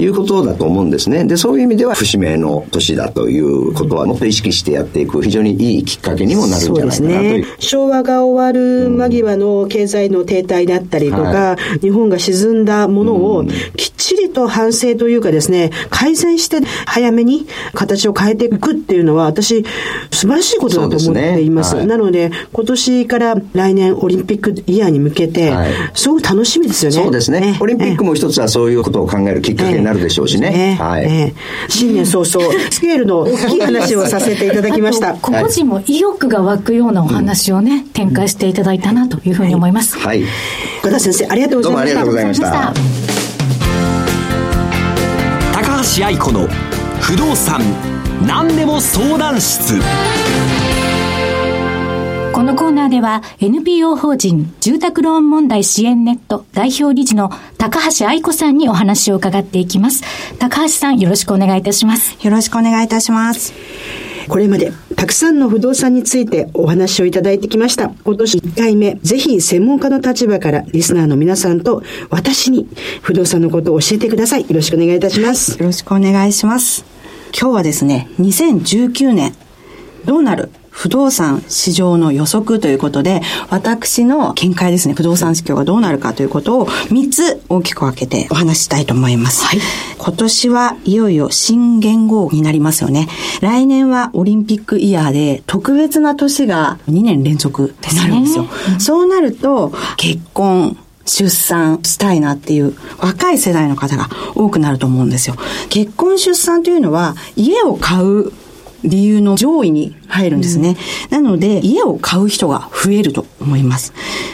Speaker 5: いうことだと思うんですね。で、そういう意味では節目の年だということはもっと意識してやっていく非常にいいきっかけにもなるんじゃないかなという。うね、
Speaker 3: 昭和が終わる間際の経済の停滞だったりとか、はい、日本が沈んだものをきっちりと反省というかですね、改善して早めに形を変えていくっていうのは私素晴らしいことだと思っています。すねはい、なので今年から来年オリンピックイヤーに向けて、すごく楽しみですよね。
Speaker 5: そうですね。ねオリンピックも一つはそういうことを考えるきっかけになるでしょうしね。ねはい、
Speaker 3: 新年早々、スケールの大きい話をさせていただきました。
Speaker 4: 個人も意欲が湧くようなお話をね、展開していただいたなというふうに思います。
Speaker 5: はい。
Speaker 3: 岡田先生ありがとうございました。どうもありがとうございました。
Speaker 2: 高橋愛子の不動産何でも相談室。
Speaker 4: このコーナーでは NPO 法人住宅ローン問題支援ネット代表理事の高橋愛子さんにお話を伺っていきます。高橋さんよろしくお願いいたします。
Speaker 6: よろしくお願いいたします。
Speaker 3: これまでたくさんの不動産についてお話をいただいてきました。今年1回目、ぜひ専門家の立場からリスナーの皆さんと私に不動産のことを教えてください。よろしくお願いいたします。
Speaker 6: よろしくお願いします。今日はですね、2019年、どうなる不動産市場の予測ということで、私の見解ですね、不動産市況がどうなるかということを3つ大きく分けてお話したいと思います。はい、今年はいよいよ新元号になりますよね。来年はオリンピックイヤーで特別な年が2年連続になるんですよ。そうなると、結婚、出産したいなっていう若い世代の方が多くなると思うんですよ。結婚出産というのは家を買う理由の上位に入るんですね。うん、なので、家を買う人が増えると思います。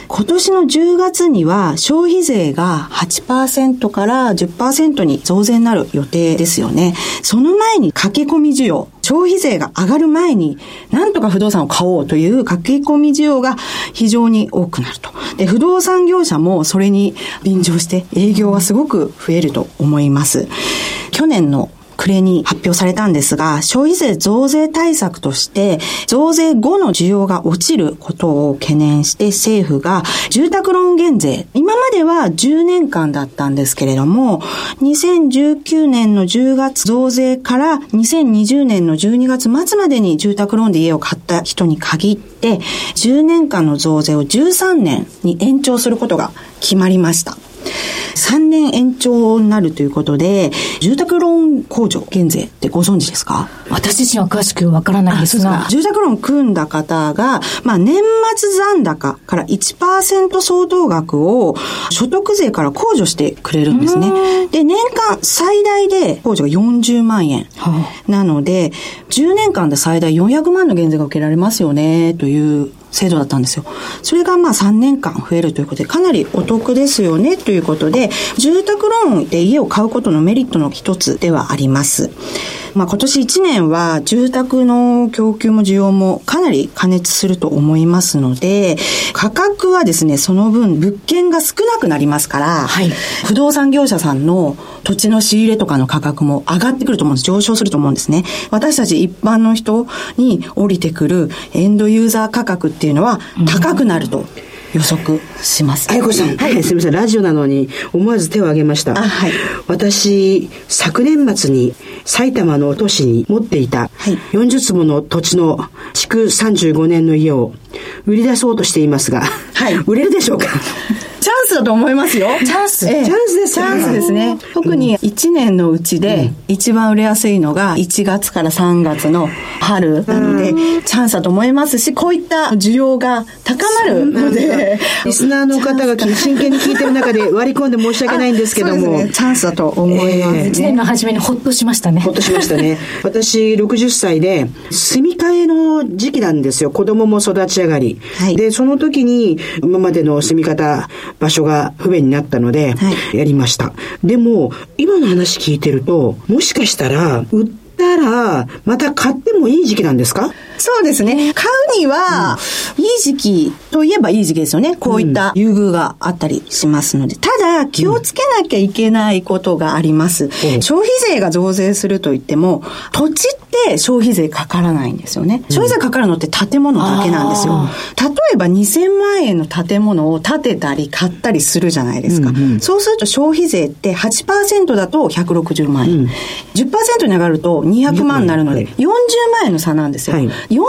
Speaker 6: 今年の10月には消費税が8%から10%に増税になる予定ですよね。その前に駆け込み需要、消費税が上がる前に、なんとか不動産を買おうという駆け込み需要が非常に多くなると。で、不動産業者もそれに便乗して営業はすごく増えると思います。去年の暮れに発表されたんですが、消費税増税対策として、増税後の需要が落ちることを懸念して政府が住宅ローン減税、今までは10年間だったんですけれども、2019年の10月増税から2020年の12月末までに住宅ローンで家を買った人に限って、10年間の増税を13年に延長することが決まりました。3年延長になるということで、住宅ローン控除減税ってご存知ですか？
Speaker 4: 私自身は詳しくわからないですが。
Speaker 6: 住宅ローン組んだ方が、まあ年末残高から1%相当額を所得税から控除してくれるんですね。で、年間最大で控除が40万円。なので、10年間で最大400万の減税が受けられますよね、という制度だったんですよ。それがまあ3年間増えるということで、かなりお得ですよねということで、住宅ローンで家を買うことのメリットの一つではあります。まあ今年1年は住宅の供給も需要もかなり加熱すると思いますので、価格はですね、その分物件が少なくなりますから、はい、不動産業者さんの土地の仕入れとかの価格も上がってくると思うんです。上昇すると思うんですね。私たち一般の人に降りてくるエンドユーザー価格っていうのは高くなると。予測します。
Speaker 3: 愛子さん、はい、すみません、ラジオなのに思わず手を挙げました。はい、私、昨年末に埼玉の都市に持っていた40坪の土地の築35年の家を売り出そうとしていますが、はい、売れるでしょうか
Speaker 6: ンスだと思いますよ。
Speaker 4: チャンス、
Speaker 3: ええ、チャンスです
Speaker 6: チャンスですね。特に1年のうちで一番売れやすいのが1月から3月の春なので、チャンスだと思いますし、こういった需要が高まるので。
Speaker 3: リスナーの方が真剣に聞いてる中で割り込んで申し訳ないんですけども。
Speaker 6: ね、チャンスだと思います、ね。
Speaker 4: 1年の初めにほっとしましたね。
Speaker 3: ほっとしましたね。私60歳で住み替えの時期なんですよ。子供も育ち上がり。はい、で、その時に今までの住み方、場所が不便になったので、やりました。はい、でも、今の話聞いてると、もしかしたら、売ったら、また買ってもいい時期なんですか？
Speaker 6: そうですね。買うには、いい時期といえばいい時期ですよね。こういった優遇があったりしますので。ただ、気をつけなきゃいけないことがあります。消費税が増税すると言っても、土地って消費税かからないんですよね。消費税かかるのって建物だけなんですよ。例えば2000万円の建物を建てたり買ったりするじゃないですか。うんうん、そうすると消費税って8%だと160万円。うん、10%に上がると200万になるので、40万円の差なんですよ。はい40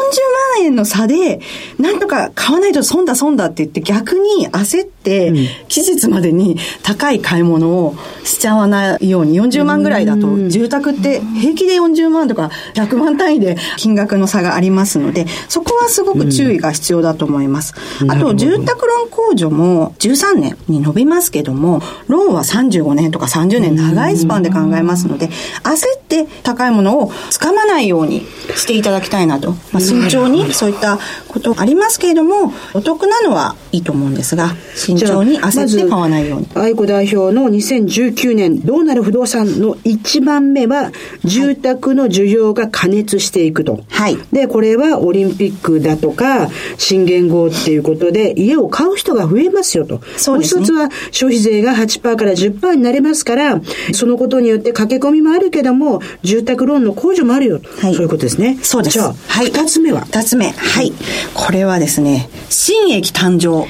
Speaker 6: 万円の差で、なんとか買わないと損だ損だって言って逆に焦って、期日までに高い買い物をしちゃわないように、40万ぐらいだと、住宅って平気で40万とか100万単位で金額の差がありますので、そこはすごく注意が必要だと思います。あと、住宅ローン控除も13年に伸びますけども、ローンは35年とか30年長いスパンで考えますので、焦って高いものをつかまないようにしていただきたいなと。まあ、慎重にそういったことありますけれども、お得なのはいいと思うんですが、慎重に焦って買わないように。
Speaker 3: 愛子代表の2019年どうなる不動産の1番目は、住宅の需要が加熱していくと。はい。で、これはオリンピックだとか、新元号っていうことで、家を買う人が増えますよと。そうですね。もう一つは、消費税が8%から10%になりますから、そのことによって駆け込みもあるけども、住宅ローンの控除もあるよと。はい、そういうことですね。
Speaker 6: そうです。
Speaker 3: じゃあ、はい。二つ目は？
Speaker 6: 二つ目。はい。これはですね、新駅誕生。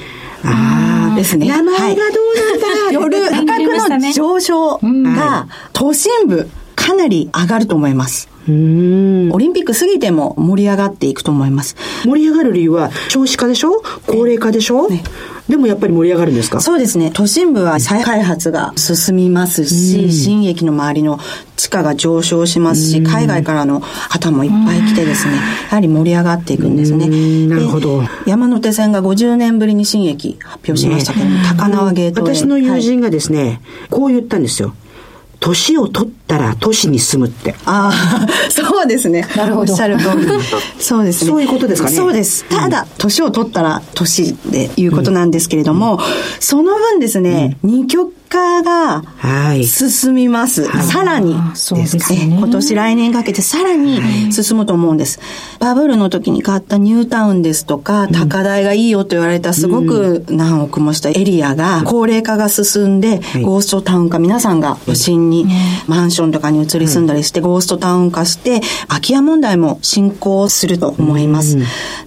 Speaker 6: ああ、ですね。
Speaker 3: 名前がどうなんだ、
Speaker 6: 夜価格の上昇が都心部かなり上がると思います。オリンピック過ぎても盛り上がっていくと思います。
Speaker 3: 盛り上がる理由は少子化でしょ？高齢化でしょ、ね、でもやっぱり盛り上がるんですか？
Speaker 6: そうですね。都心部は再開発が進みますし、新駅の周りの地価が上昇しますし、海外からの方もいっぱい来てですね、やはり盛り上がっていくんですね。
Speaker 3: なるほど。
Speaker 6: 山手線が50年ぶりに新駅発表しましたけど、ね、高輪ゲート
Speaker 3: 私の友人がですね、はい、こう言ったんですよ。年を取ったら都市に住むって。
Speaker 6: ああ、そうですね。
Speaker 4: なるほど。
Speaker 6: おっしゃる通り。そうですね。
Speaker 3: そういうことですかね。
Speaker 6: そうです。ただ、年を取ったら都市でいうことなんですけれども、うん、その分ですね、二、うん、極化が進みます。はい、さらに、
Speaker 4: そうですね。
Speaker 6: 今年来年かけてさらに進むと思うんです。バブルの時に買ったニュータウンですとか、高台がいいよと言われたすごく何億もしたエリアが、高齢化が進んで、ゴーストタウン化、皆さんが都心にマンションとかに移り住んだりして、ゴーストタウン化して、空き家問題も進行すると思います。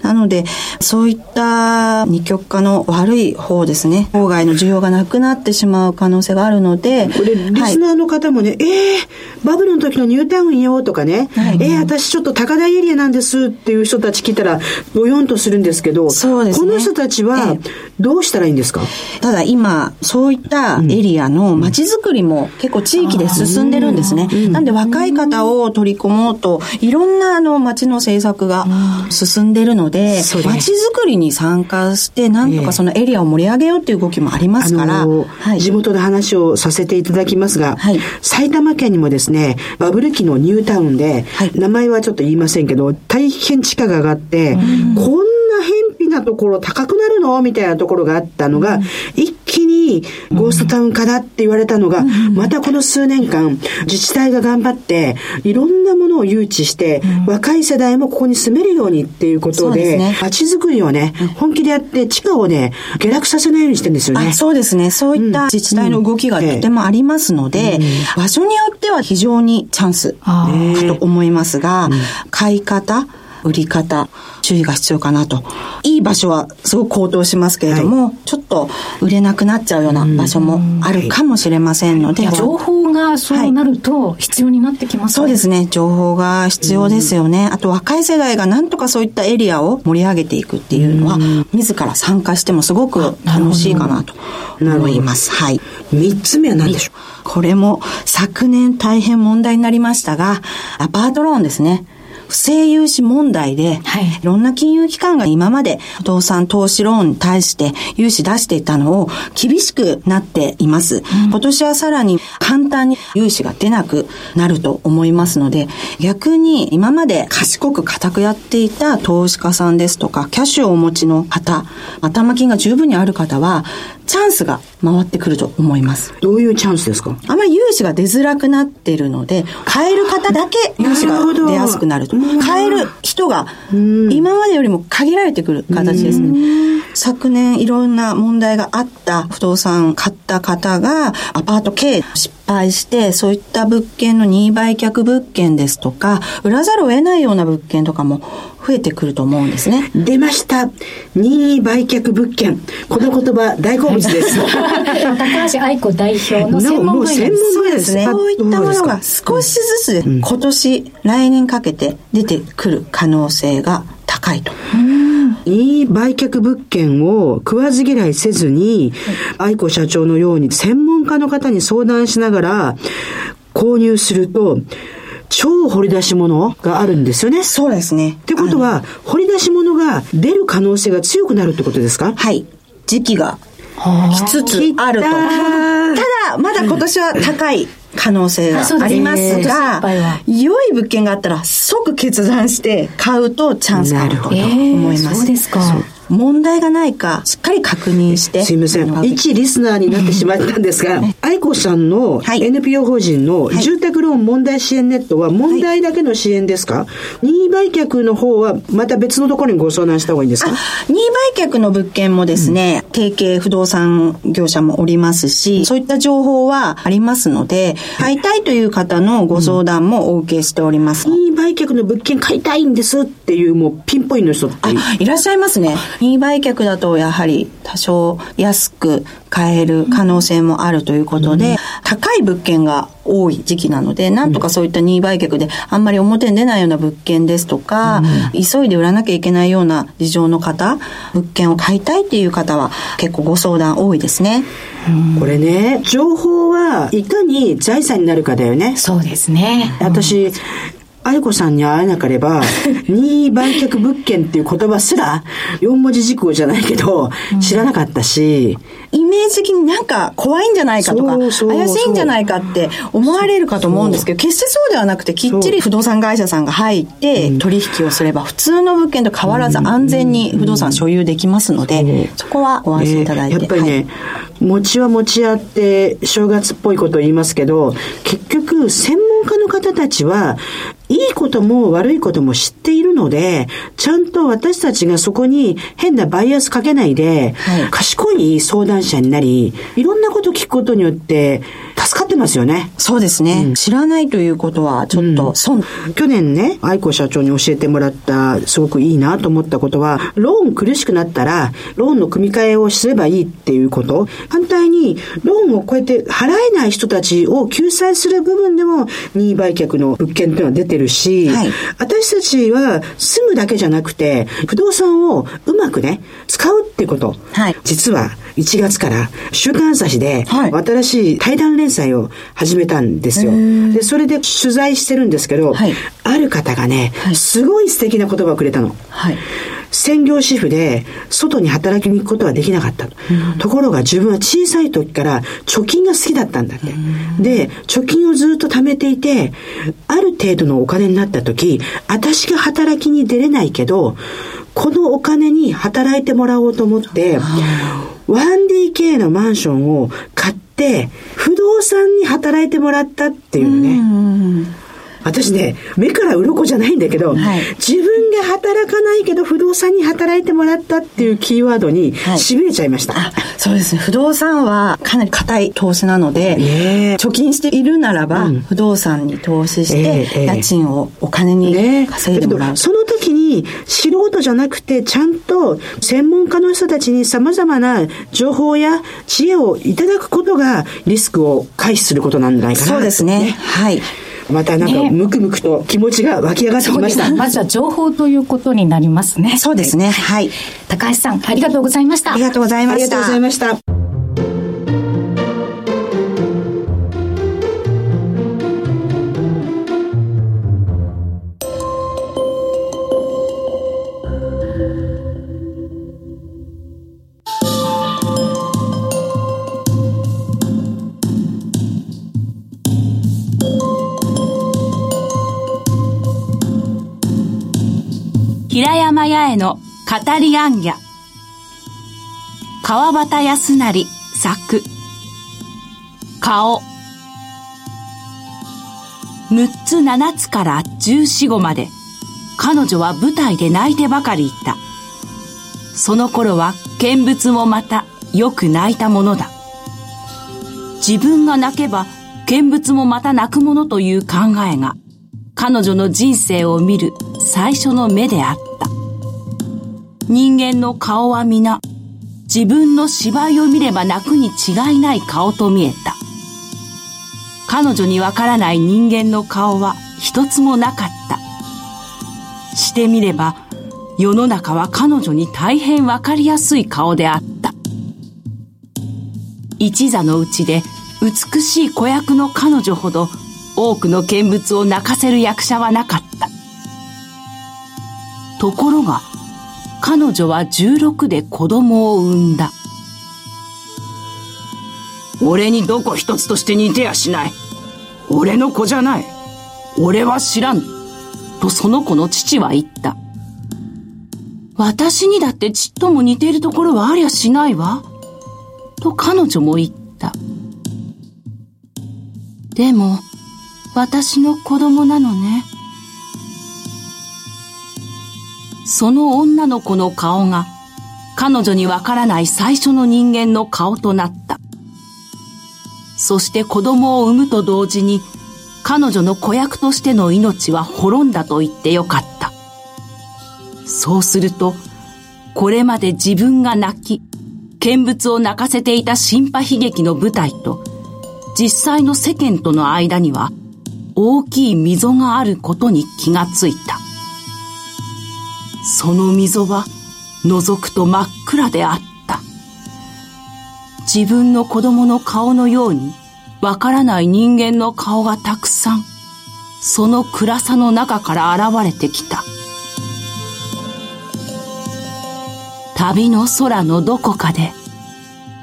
Speaker 6: なので、そういった二極化の悪い方ですね、郊外の需要がなくなってしまう可能性があるので、
Speaker 3: これ、リスナーの方もね、はい、えー、バブルの時のニュータウンよとかね、はい、えー、私ちょっと高台エリアなんですっていう人たち聞いたら、ぼよんとするんですけど、そうですね、この人たちはどうしたらいいんですか、
Speaker 6: ただ今、そういったエリアの街づくりも結構地域で進んでるんですね。なんで若い方を取り込もうと、いろんなあの街の政策が進んでるので、街づくりに参加して、なんとかそのエリアを盛り上げようっていう動きもありますから、
Speaker 3: はい、地元で話をさせていただきますが、はい、埼玉県にもですね、バブル期のニュータウンで、はい、名前はちょっと言いませんけど、大変地価が上がって、こん。な偏僻なところ高くなるの？みたいなところがあったのが、一気にゴーストタウン化だって言われたのが、またこの数年間、自治体が頑張って、いろんなものを誘致して、若い世代もここに住めるようにっていうことで、街づくりをね、本気でやって、地価をね、下落させないようにしてるんですよね。
Speaker 6: そうですね。そういった自治体の動きがとてもありますので、場所によっては非常にチャンスかと思いますが、買い方、売り方、注意が必要かなと。いい場所はすごく高騰しますけれども、はい、ちょっと売れなくなっちゃうような場所もあるかもしれませんので。
Speaker 4: 情報がそうなると必要になってきます、
Speaker 6: ねはい、そうですね。情報が必要ですよね。あと若い世代がなんとかそういったエリアを盛り上げていくっていうのは、自ら参加してもすごく楽しいかなと思います。はい。
Speaker 3: 三つ目は何でしょう？
Speaker 6: これも昨年大変問題になりましたが、アパートローンですね。不正融資問題で、はい、いろんな金融機関が今まで不動産投資ローンに対して融資出していたのを厳しくなっています。うん、今年はさらに簡単に融資が出なくなると思いますので、逆に今まで賢く固くやっていた投資家さんですとか、キャッシュをお持ちの方、頭金が十分にある方は、チャンスが回ってくると思います。
Speaker 3: どういうチャンスですか？
Speaker 6: あまり融資が出づらくなっているので、買える方だけ融資が出やすくなると。買える人が今までよりも限られてくる形ですね。昨年いろんな問題があった不動産買った方がアパート経営失敗して、そういった物件の任意売却物件ですとか、売らざるを得ないような物件とかも増えてくると思うんですね。
Speaker 3: 出ました。任意売却物件。この言葉大好物です。
Speaker 4: 高橋愛子代表の専門分野
Speaker 6: ですね。そういったものが少しずつ今年、来年かけて出てくる可能性が高いと。
Speaker 3: 任意売却物件を食わず嫌いせずに、愛子社長のように専門家の方に相談しながら購入すると、超掘り出し物があるんですよね。
Speaker 6: そうですね。
Speaker 3: ってことは、掘り出し物が出る可能性が強くなるってことですか？
Speaker 6: はい。時期が来つつあると。ただ、まだ今年は高い可能性がありますが、良い物件があったら即決断して買うとチャンスがあると思います。
Speaker 4: そうですか。
Speaker 6: 問題がないか、しっかり確認して。
Speaker 3: すいません。一リスナーになってしまったんですが、愛子さんの NPO 法人の住宅ローン問題支援ネットは問題だけの支援ですか、任意売却の方はまた別のところにご相談した方がいいんですか？
Speaker 6: 任意売却の物件もですね、提携不動産業者もおりますし、そういった情報はありますので、買いたいという方のご相談もお受けしております。
Speaker 3: 任意売却の物件買いたいんですっていうもうピンポイントの人って
Speaker 6: いらっしゃいますね。任意売却だとやはり多少安く買える可能性もあるということで、うん、高い物件が多い時期なので、なんとかそういった任意売却であんまり表に出ないような物件ですとか、うん、急いで売らなきゃいけないような事情の方、物件を買いたいっていう方は結構ご相談多いですね。
Speaker 3: これね、情報はいかに財産になるかだよね。
Speaker 4: そうですね。
Speaker 3: 私、愛子さんに会えなければ、任意売却物件っていう言葉すら、四文字熟語じゃないけど、知らなかったし、
Speaker 6: イメージ的になんか怖いんじゃないかとか、怪しいんじゃないかって思われるかと思うんですけど、決してそうではなくて、きっちり不動産会社さんが入って取引をすれば、普通の物件と変わらず安全に不動産所有できますので、そこはご安心いただいて。
Speaker 3: やっぱりね、餅は餅屋って正月っぽいことを言いますけど、結局専門家の方たちは、いいことも悪いことも知っているので、ちゃんと私たちがそこに変なバイアスかけないで、はい、賢い相談者になり、いろんなこと聞くことによって、助かってますよね。
Speaker 6: そうですね。うん、知らないということは、ちょっと損、
Speaker 3: うん、去年ね、愛子社長に教えてもらった、すごくいいなと思ったことは、ローン苦しくなったら、ローンの組み替えをすればいいっていうこと。反対に、ローンをこうやって払えない人たちを救済する部分でも、任意売却の物件っていうのは出てるし、はい、私たちは住むだけじゃなくて、不動産をうまくね、使うってこと。はい、実は、1月から週刊朝日で、新しい対談連載を始めたんですよ。で、それで取材してるんですけど、はい、ある方がね、すごい素敵な言葉をくれたの。はい専業主婦で外に働きに行くことはできなかったと。うん、ところが自分は小さい時から貯金が好きだったんだって。うん、で、貯金をずっと貯めていて、ある程度のお金になった時、私が働きに出れないけど、このお金に働いてもらおうと思って、1DK のマンションを買って、不動産に働いてもらったっていうね。私ね、目から鱗じゃないんだけど、はい、自分が働かないけど不動産に働いてもらったっていうキーワードにしびれちゃいました。はい、
Speaker 6: そうですね。不動産はかなり硬い投資なので、えー、貯金しているならば、うん、不動産に投資して、家賃をお金に稼いでもらう。えー、
Speaker 3: その時に素人じゃなくて、ちゃんと専門家の人たちに様々な情報や知恵をいただくことがリスクを回避することなんじゃないかな。
Speaker 6: そうですね。ねはい。
Speaker 3: またなんかムクムクと気持ちが湧き上がってきました。
Speaker 4: まずは情報ということになりますね。
Speaker 6: そうですね。はい。
Speaker 4: 高橋さん、ありがとうございました。
Speaker 6: ありがとうございました。ありがとうございました。
Speaker 7: 平山八重の語りあんぎゃ。川端康成作。顔。6つ7つから14、5まで、彼女は舞台で泣いてばかりいた。その頃は見物もまたよく泣いたものだ。自分が泣けば見物もまた泣くものという考えが、彼女の人生を見る最初の目であった。人間の顔は皆、自分の芝居を見れば泣くに違いない顔と見えた。彼女にわからない人間の顔は一つもなかった。してみれば、世の中は彼女に大変わかりやすい顔であった。一座のうちで美しい子役の彼女ほど多くの見物を泣かせる役者はなかった。ところが、彼女は16で子供を産んだ。俺にどこ一つとして似てやしない。俺の子じゃない。俺は知らん。とその子の父は言った。私にだってちっとも似ているところはありゃしないわ。と彼女も言った。でも、私の子供なのね。その女の子の顔が彼女にわからない最初の人間の顔となった。そして子供を産むと同時に彼女の子役としての命は滅んだと言ってよかった。そうすると、これまで自分が泣き、見物を泣かせていた新派悲劇の舞台と、実際の世間との間には、大きい溝があることに気がついた。その溝は覗くと真っ暗であった。自分の子供の顔のようにわからない人間の顔がたくさん、その暗さの中から現れてきた。旅の空のどこかで、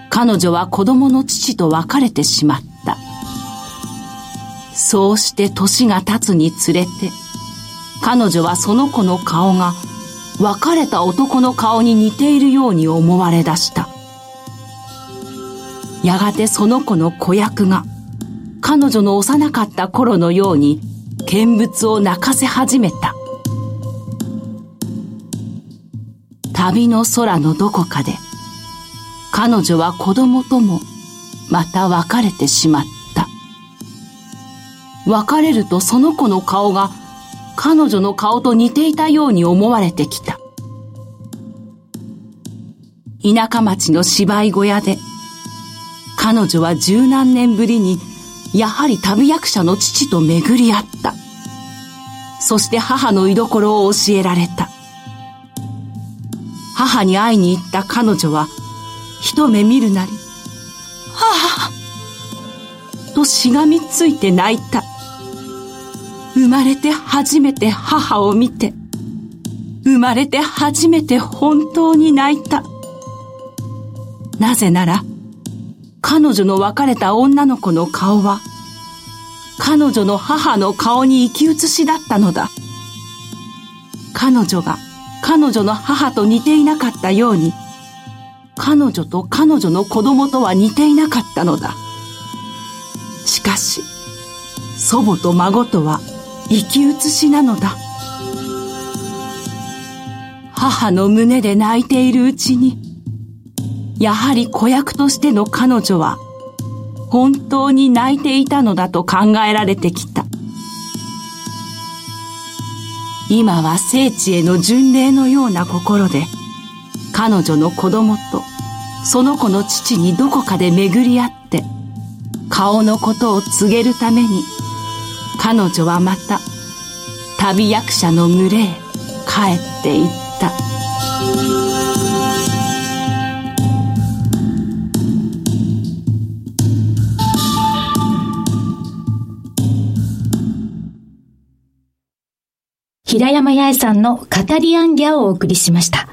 Speaker 7: 彼女は子供の父と別れてしまった。そうして年が経つにつれて、彼女はその子の顔が別れた男の顔に似ているように思われ出した。やがてその子の子役が、彼女の幼かった頃のように見物を泣かせ始めた。旅の空のどこかで、彼女は子供ともまた別れてしまった。別れるとその子の顔が彼女の顔と似ていたように思われてきた。田舎町の芝居小屋で、彼女は十何年ぶりに、やはり旅役者の父と巡り合った。そして母の居所を教えられた。母に会いに行った彼女は、一目見るなり、母としがみついて泣いた。生まれて初めて母を見て、生まれて初めて本当に泣いた。なぜなら、彼女の別れた女の子の顔は、彼女の母の顔に生き写しだったのだ。彼女が彼女の母と似ていなかったように、彼女と彼女の子供とは似ていなかったのだ。しかし、祖母と孫とは生き写しなのだ。母の胸で泣いているうちに、やはり子役としての彼女は、本当に泣いていたのだと考えられてきた。今は聖地への巡礼のような心で、彼女の子供とその子の父にどこかで巡り合って、顔のことを告げるために、彼女はまた旅役者の群れへ帰っていった。
Speaker 4: 平山八重さんの語りアンギャをお送りしました。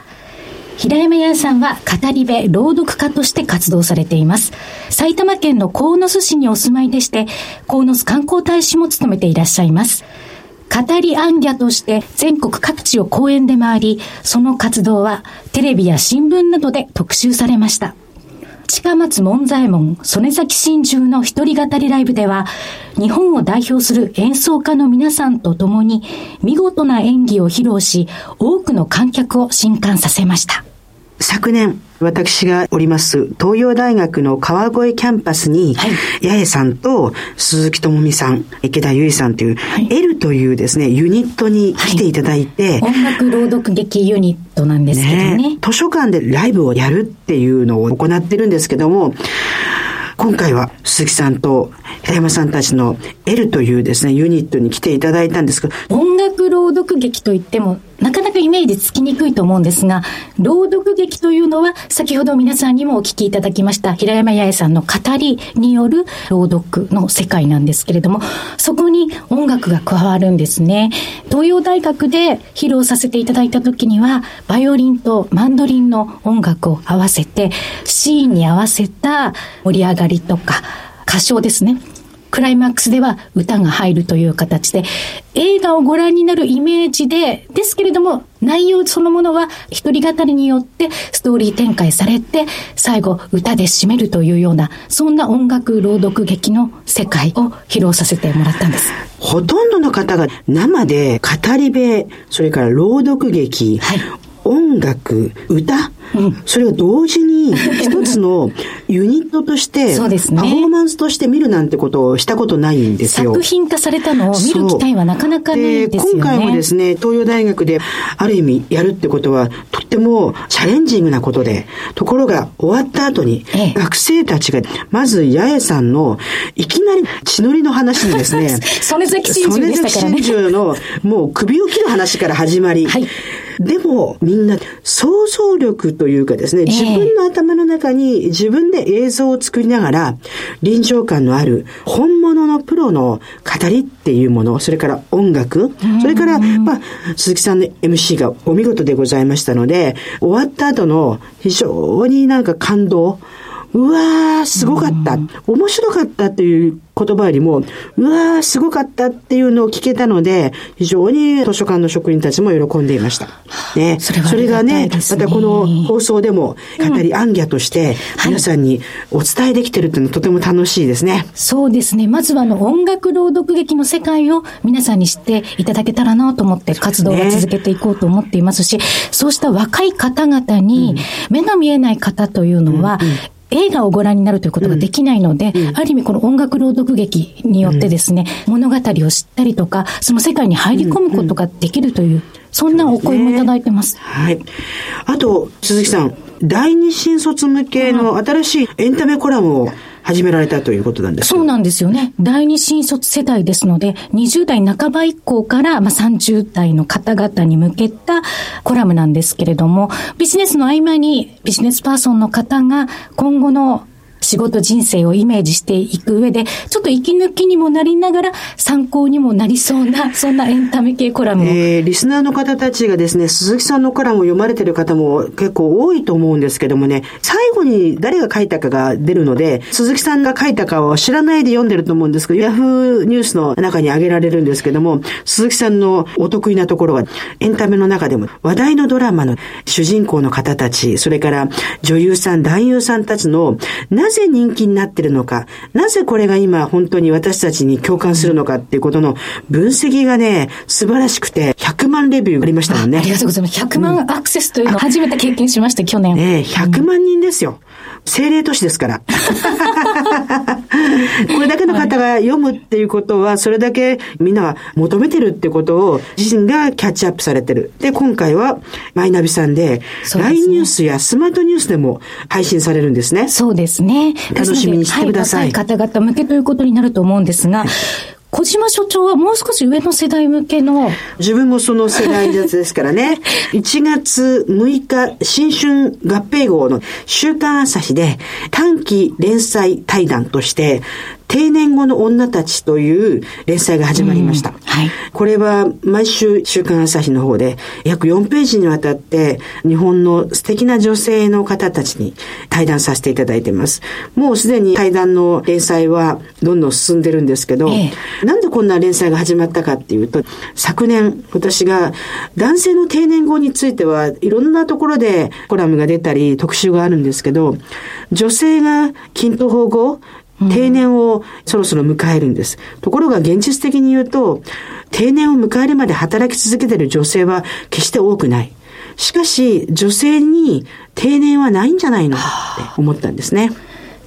Speaker 4: 平山八重さんは語り部朗読家として活動されています。埼玉県の鴻巣市にお住まいでして、鴻巣観光大使も務めていらっしゃいます。語りアンギャとして全国各地を講演で回り、その活動はテレビや新聞などで特集されました。近松門左衛門、曽根崎真珠の一人語りライブでは、日本を代表する演奏家の皆さんと共に、見事な演技を披露し、多くの観客を震撼させました。
Speaker 3: 昨年、私がおります東洋大学の川越キャンパスに、はい、八重さんと鈴木智美さん、池田由衣さんという、はい、L というですね、ユニットに来ていただいて、
Speaker 4: はい、音楽朗読劇ユニットなんですけどね、ね、
Speaker 3: 図書館でライブをやるっていうのを行ってるんですけども、今回は鈴木さんと平山さんたちの L というですね、ユニットに来ていただいたんですが、
Speaker 4: 音楽朗読劇といっても、なかなかイメージつきにくいと思うんですが、朗読劇というのは、先ほど皆さんにもお聞きいただきました、平山八重さんの語りによる朗読の世界なんですけれども、そこに音楽が加わるんですね。東洋大学で披露させていただいた時には、バイオリンとマンドリンの音楽を合わせて、シーンに合わせた盛り上がりとか、歌唱ですね。クライマックスでは歌が入るという形で、映画をご覧になるイメージで、ですけれども、内容そのものは一人語りによってストーリー展開されて、最後歌で締めるというような、そんな音楽朗読劇の世界を披露させてもらったんです。
Speaker 3: ほとんどの方が生で語り部、それから朗読劇、はい、音楽、歌、うん、それを同時に 一つのユニットとして、そうですね。パフォーマンスとして見るなんてことをしたことないんですよ。
Speaker 4: 作品化されたのを見る機会はなかなかないですよね。
Speaker 3: 今回もですね、東洋大学である意味やるってことは、とってもチャレンジングなことで、ところが終わった後に、ええ、学生たちが、まず八重さんの、いきなり血のりの話にですね、
Speaker 4: 曽根崎真珠でしたからね。曽根崎真珠
Speaker 3: の、もう首を切る話から始まり、はいでも、みんな想像力というかですね、自分の頭の中に自分で映像を作りながら、臨場感のある本物のプロの語りっていうもの、それから音楽、それから、まあ、鈴木さんの MC がお見事でございましたので、終わった後の非常になんか感動、うわー、すごかった。面白かったという言葉よりも、うわー、すごかったっていうのを聞けたので、非常に図書館の職員たちも喜んでいました。ね。それそれがね、またこの放送でも語りアンギャとして皆さんにお伝えできてるっていうのはとても楽しいですね。
Speaker 4: そうですね。まずはあの音楽朗読劇の世界を皆さんに知っていただけたらなと思って活動を続けていこうと思っていますし、そうした若い方々に目の見えない方というのは、映画をご覧になるということができないので、うん、ある意味この音楽朗読劇によってですね、うん、物語を知ったりとか、その世界に入り込むことができるという、そんなお声もいただいてます。
Speaker 3: はい。あと、鈴木さん、第二新卒向けの新しいエンタメコラムを始められたということなんです
Speaker 4: そうなんですよね。第二新卒世代ですので、20代半ば以降から、まあ、30代の方々に向けたコラムなんですけれども、ビジネスの合間にビジネスパーソンの方が今後の仕事人生をイメージしていく上で、ちょっと息抜きにもなりながら参考にもなりそうな、そんなエンタメ系コラム。
Speaker 3: えー、リスナーの方たちがですね、鈴木さんのコラムを読まれてる方も結構多いと思うんですけどもね、最後に誰が書いたかが出るので、鈴木さんが書いたかを知らないで読んでると思うんですけど、ヤフーニュースの中に挙げられるんですけども、鈴木さんのお得意なところは、エンタメの中でも話題のドラマの主人公の方たち、それから女優さん、男優さんたちの、なぜ人気になってるのか、なぜこれが今本当に私たちに共感するのかっていうことの分析がね、素晴らしくて、100万レビューありましたもんね。
Speaker 4: ありがとうございます。100万アクセスというのを初めて経験しました、去年。
Speaker 3: ね100万人ですよ。政令都市ですから。これだけの方が読むっていうことは、それだけみんなが求めてるってことを自身がキャッチアップされてる。で、今回はマイナビさんで、LINE、ニュースやスマートニュースでも配信されるんですね。
Speaker 4: そうですね。
Speaker 3: 楽しみにしてください。
Speaker 4: はい、方々向けということになると思うんですが、はい小島所長はもう少し上の世代向けの。
Speaker 3: 自分もその世代ですからね。1月6日、新春合併号の週刊朝日で短期連載対談として、定年後の女たちという連載が始まりました。はい、これは毎週週刊朝日の方で約4ページにわたって日本の素敵な女性の方たちに対談させていただいています。もうすでに対談の連載はどんどん進んでるんですけど、ええ、なんでこんな連載が始まったかっていうと、昨年私が男性の定年後についてはいろんなところでコラムが出たり特集があるんですけど、女性が均等法後、定年をそろそろ迎えるんです。ところが現実的に言うと、定年を迎えるまで働き続けている女性は決して多くない。しかし、女性に定年はないんじゃないの？って思ったんですね。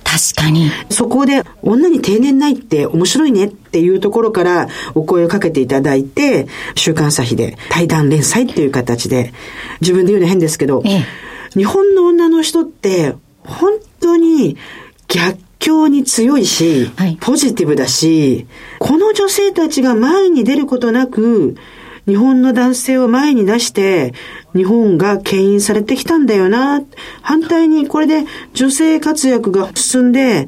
Speaker 4: 確かに。
Speaker 3: そこで、女に定年ないって面白いねっていうところからお声をかけていただいて、週刊朝日で対談連載っていう形で、自分で言うの変ですけど、ええ、日本の女の人って本当に逆境に強いし、はい、ポジティブだし、この女性たちが前に出ることなく、日本の男性を前に出して、日本が牽引されてきたんだよな。反対にこれで女性活躍が進んで、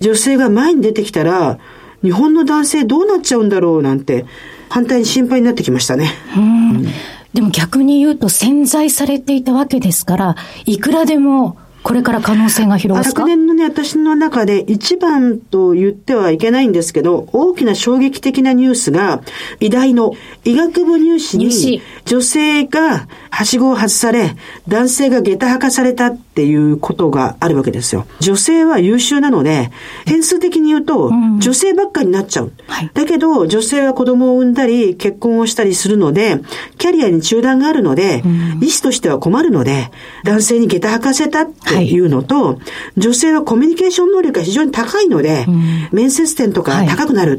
Speaker 3: 女性が前に出てきたら、日本の男性どうなっちゃうんだろうなんて、反対に心配になってきましたね。うん、
Speaker 4: でも逆に言うと潜在されていたわけですから、いくらでもこれから可能性が広がる
Speaker 3: 昨年のね、私の中で一番と言ってはいけないんですけど、大きな衝撃的なニュースが、医大の医学部入試に女性がはしごを外され、男性が下駄履かされたっていうことがあるわけですよ。女性は優秀なので、変数的に言うと、女性ばっかになっちゃう。はい、だけど、女性は子供を産んだり、結婚をしたりするので、キャリアに中断があるので、医師としては困るので、男性に下駄履かせたっていうのと、はい、女性はコミュニケーション能力が非常に高いので、面接点とか高くなる。は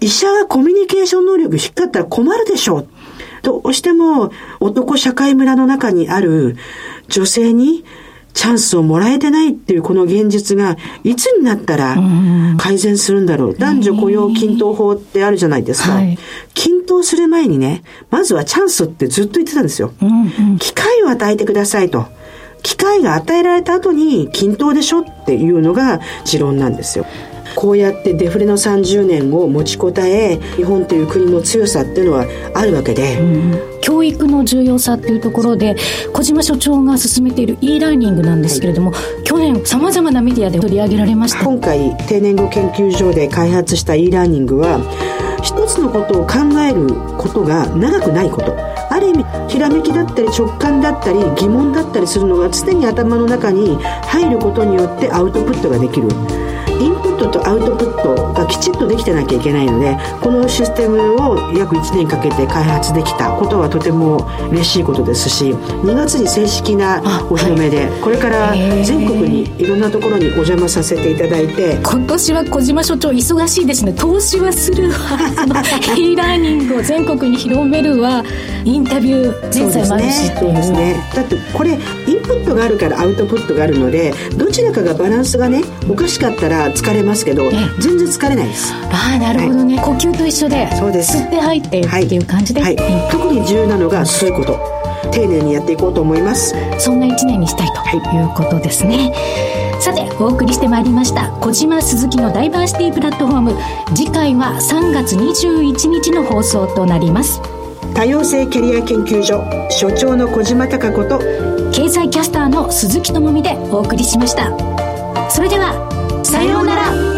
Speaker 3: い、医者はコミュニケーション能力低かったら困るでしょう。どうしても男社会村の中にある女性にチャンスをもらえてないっていうこの現実がいつになったら改善するんだろう。男女雇用均等法ってあるじゃないですか。はい、均等する前にね、まずはチャンスってずっと言ってたんですよ。うんうん、機会を与えてくださいと。機会が与えられた後に均等でしょっていうのが持論なんですよ。こうやってデフレの30年を持ちこたえ日本という国の強さっていうのはあるわけで、
Speaker 4: うん、教育の重要さっていうところで小島所長が進めている e ラーニングなんですけれども、はい、去年さまざまなメディアで取り上げられました。
Speaker 3: 今回定年後研究所で開発した e ラーニングは一つのことを考えることが長くないこと。あある意味ひらめきだったり直感だったり疑問だったりするのが常に頭の中に入ることによってアウトプットができるインプットとアウトプットがきちっとできてなきゃいけないのでこのシステムを約1年かけて開発できたことはとても嬉しいことですし2月に正式なお披露目で、これから全国にいろんなところにお邪魔させていただいて。
Speaker 4: 今年は小島所長忙しいですね。投資はするわヘイラーニングを全国に広めるわインタビュー前菜もあるし
Speaker 3: そうですね。だってこれインプットがあるからアウトプットがあるのでどちらかがバランスがねおかしかったら疲れますけど全然疲れないです。
Speaker 4: ああなるほどね、はい、呼吸と一緒で
Speaker 3: そうです。
Speaker 4: 吸って入ってっていう感じで、
Speaker 3: はい。はい、特に重要なのがそういうこと。丁寧にやっていこうと思います。
Speaker 4: そんな一年にしたいとい。うことですね、さてお送りしてまいりました小島鈴木のダイバーシティプラットフォーム。次回は3月21日の放送となります。
Speaker 3: 多様性キャリア研究所所長の小島貴子と
Speaker 4: 経済キャスターの鈴木智美でお送りしました。それではさようなら。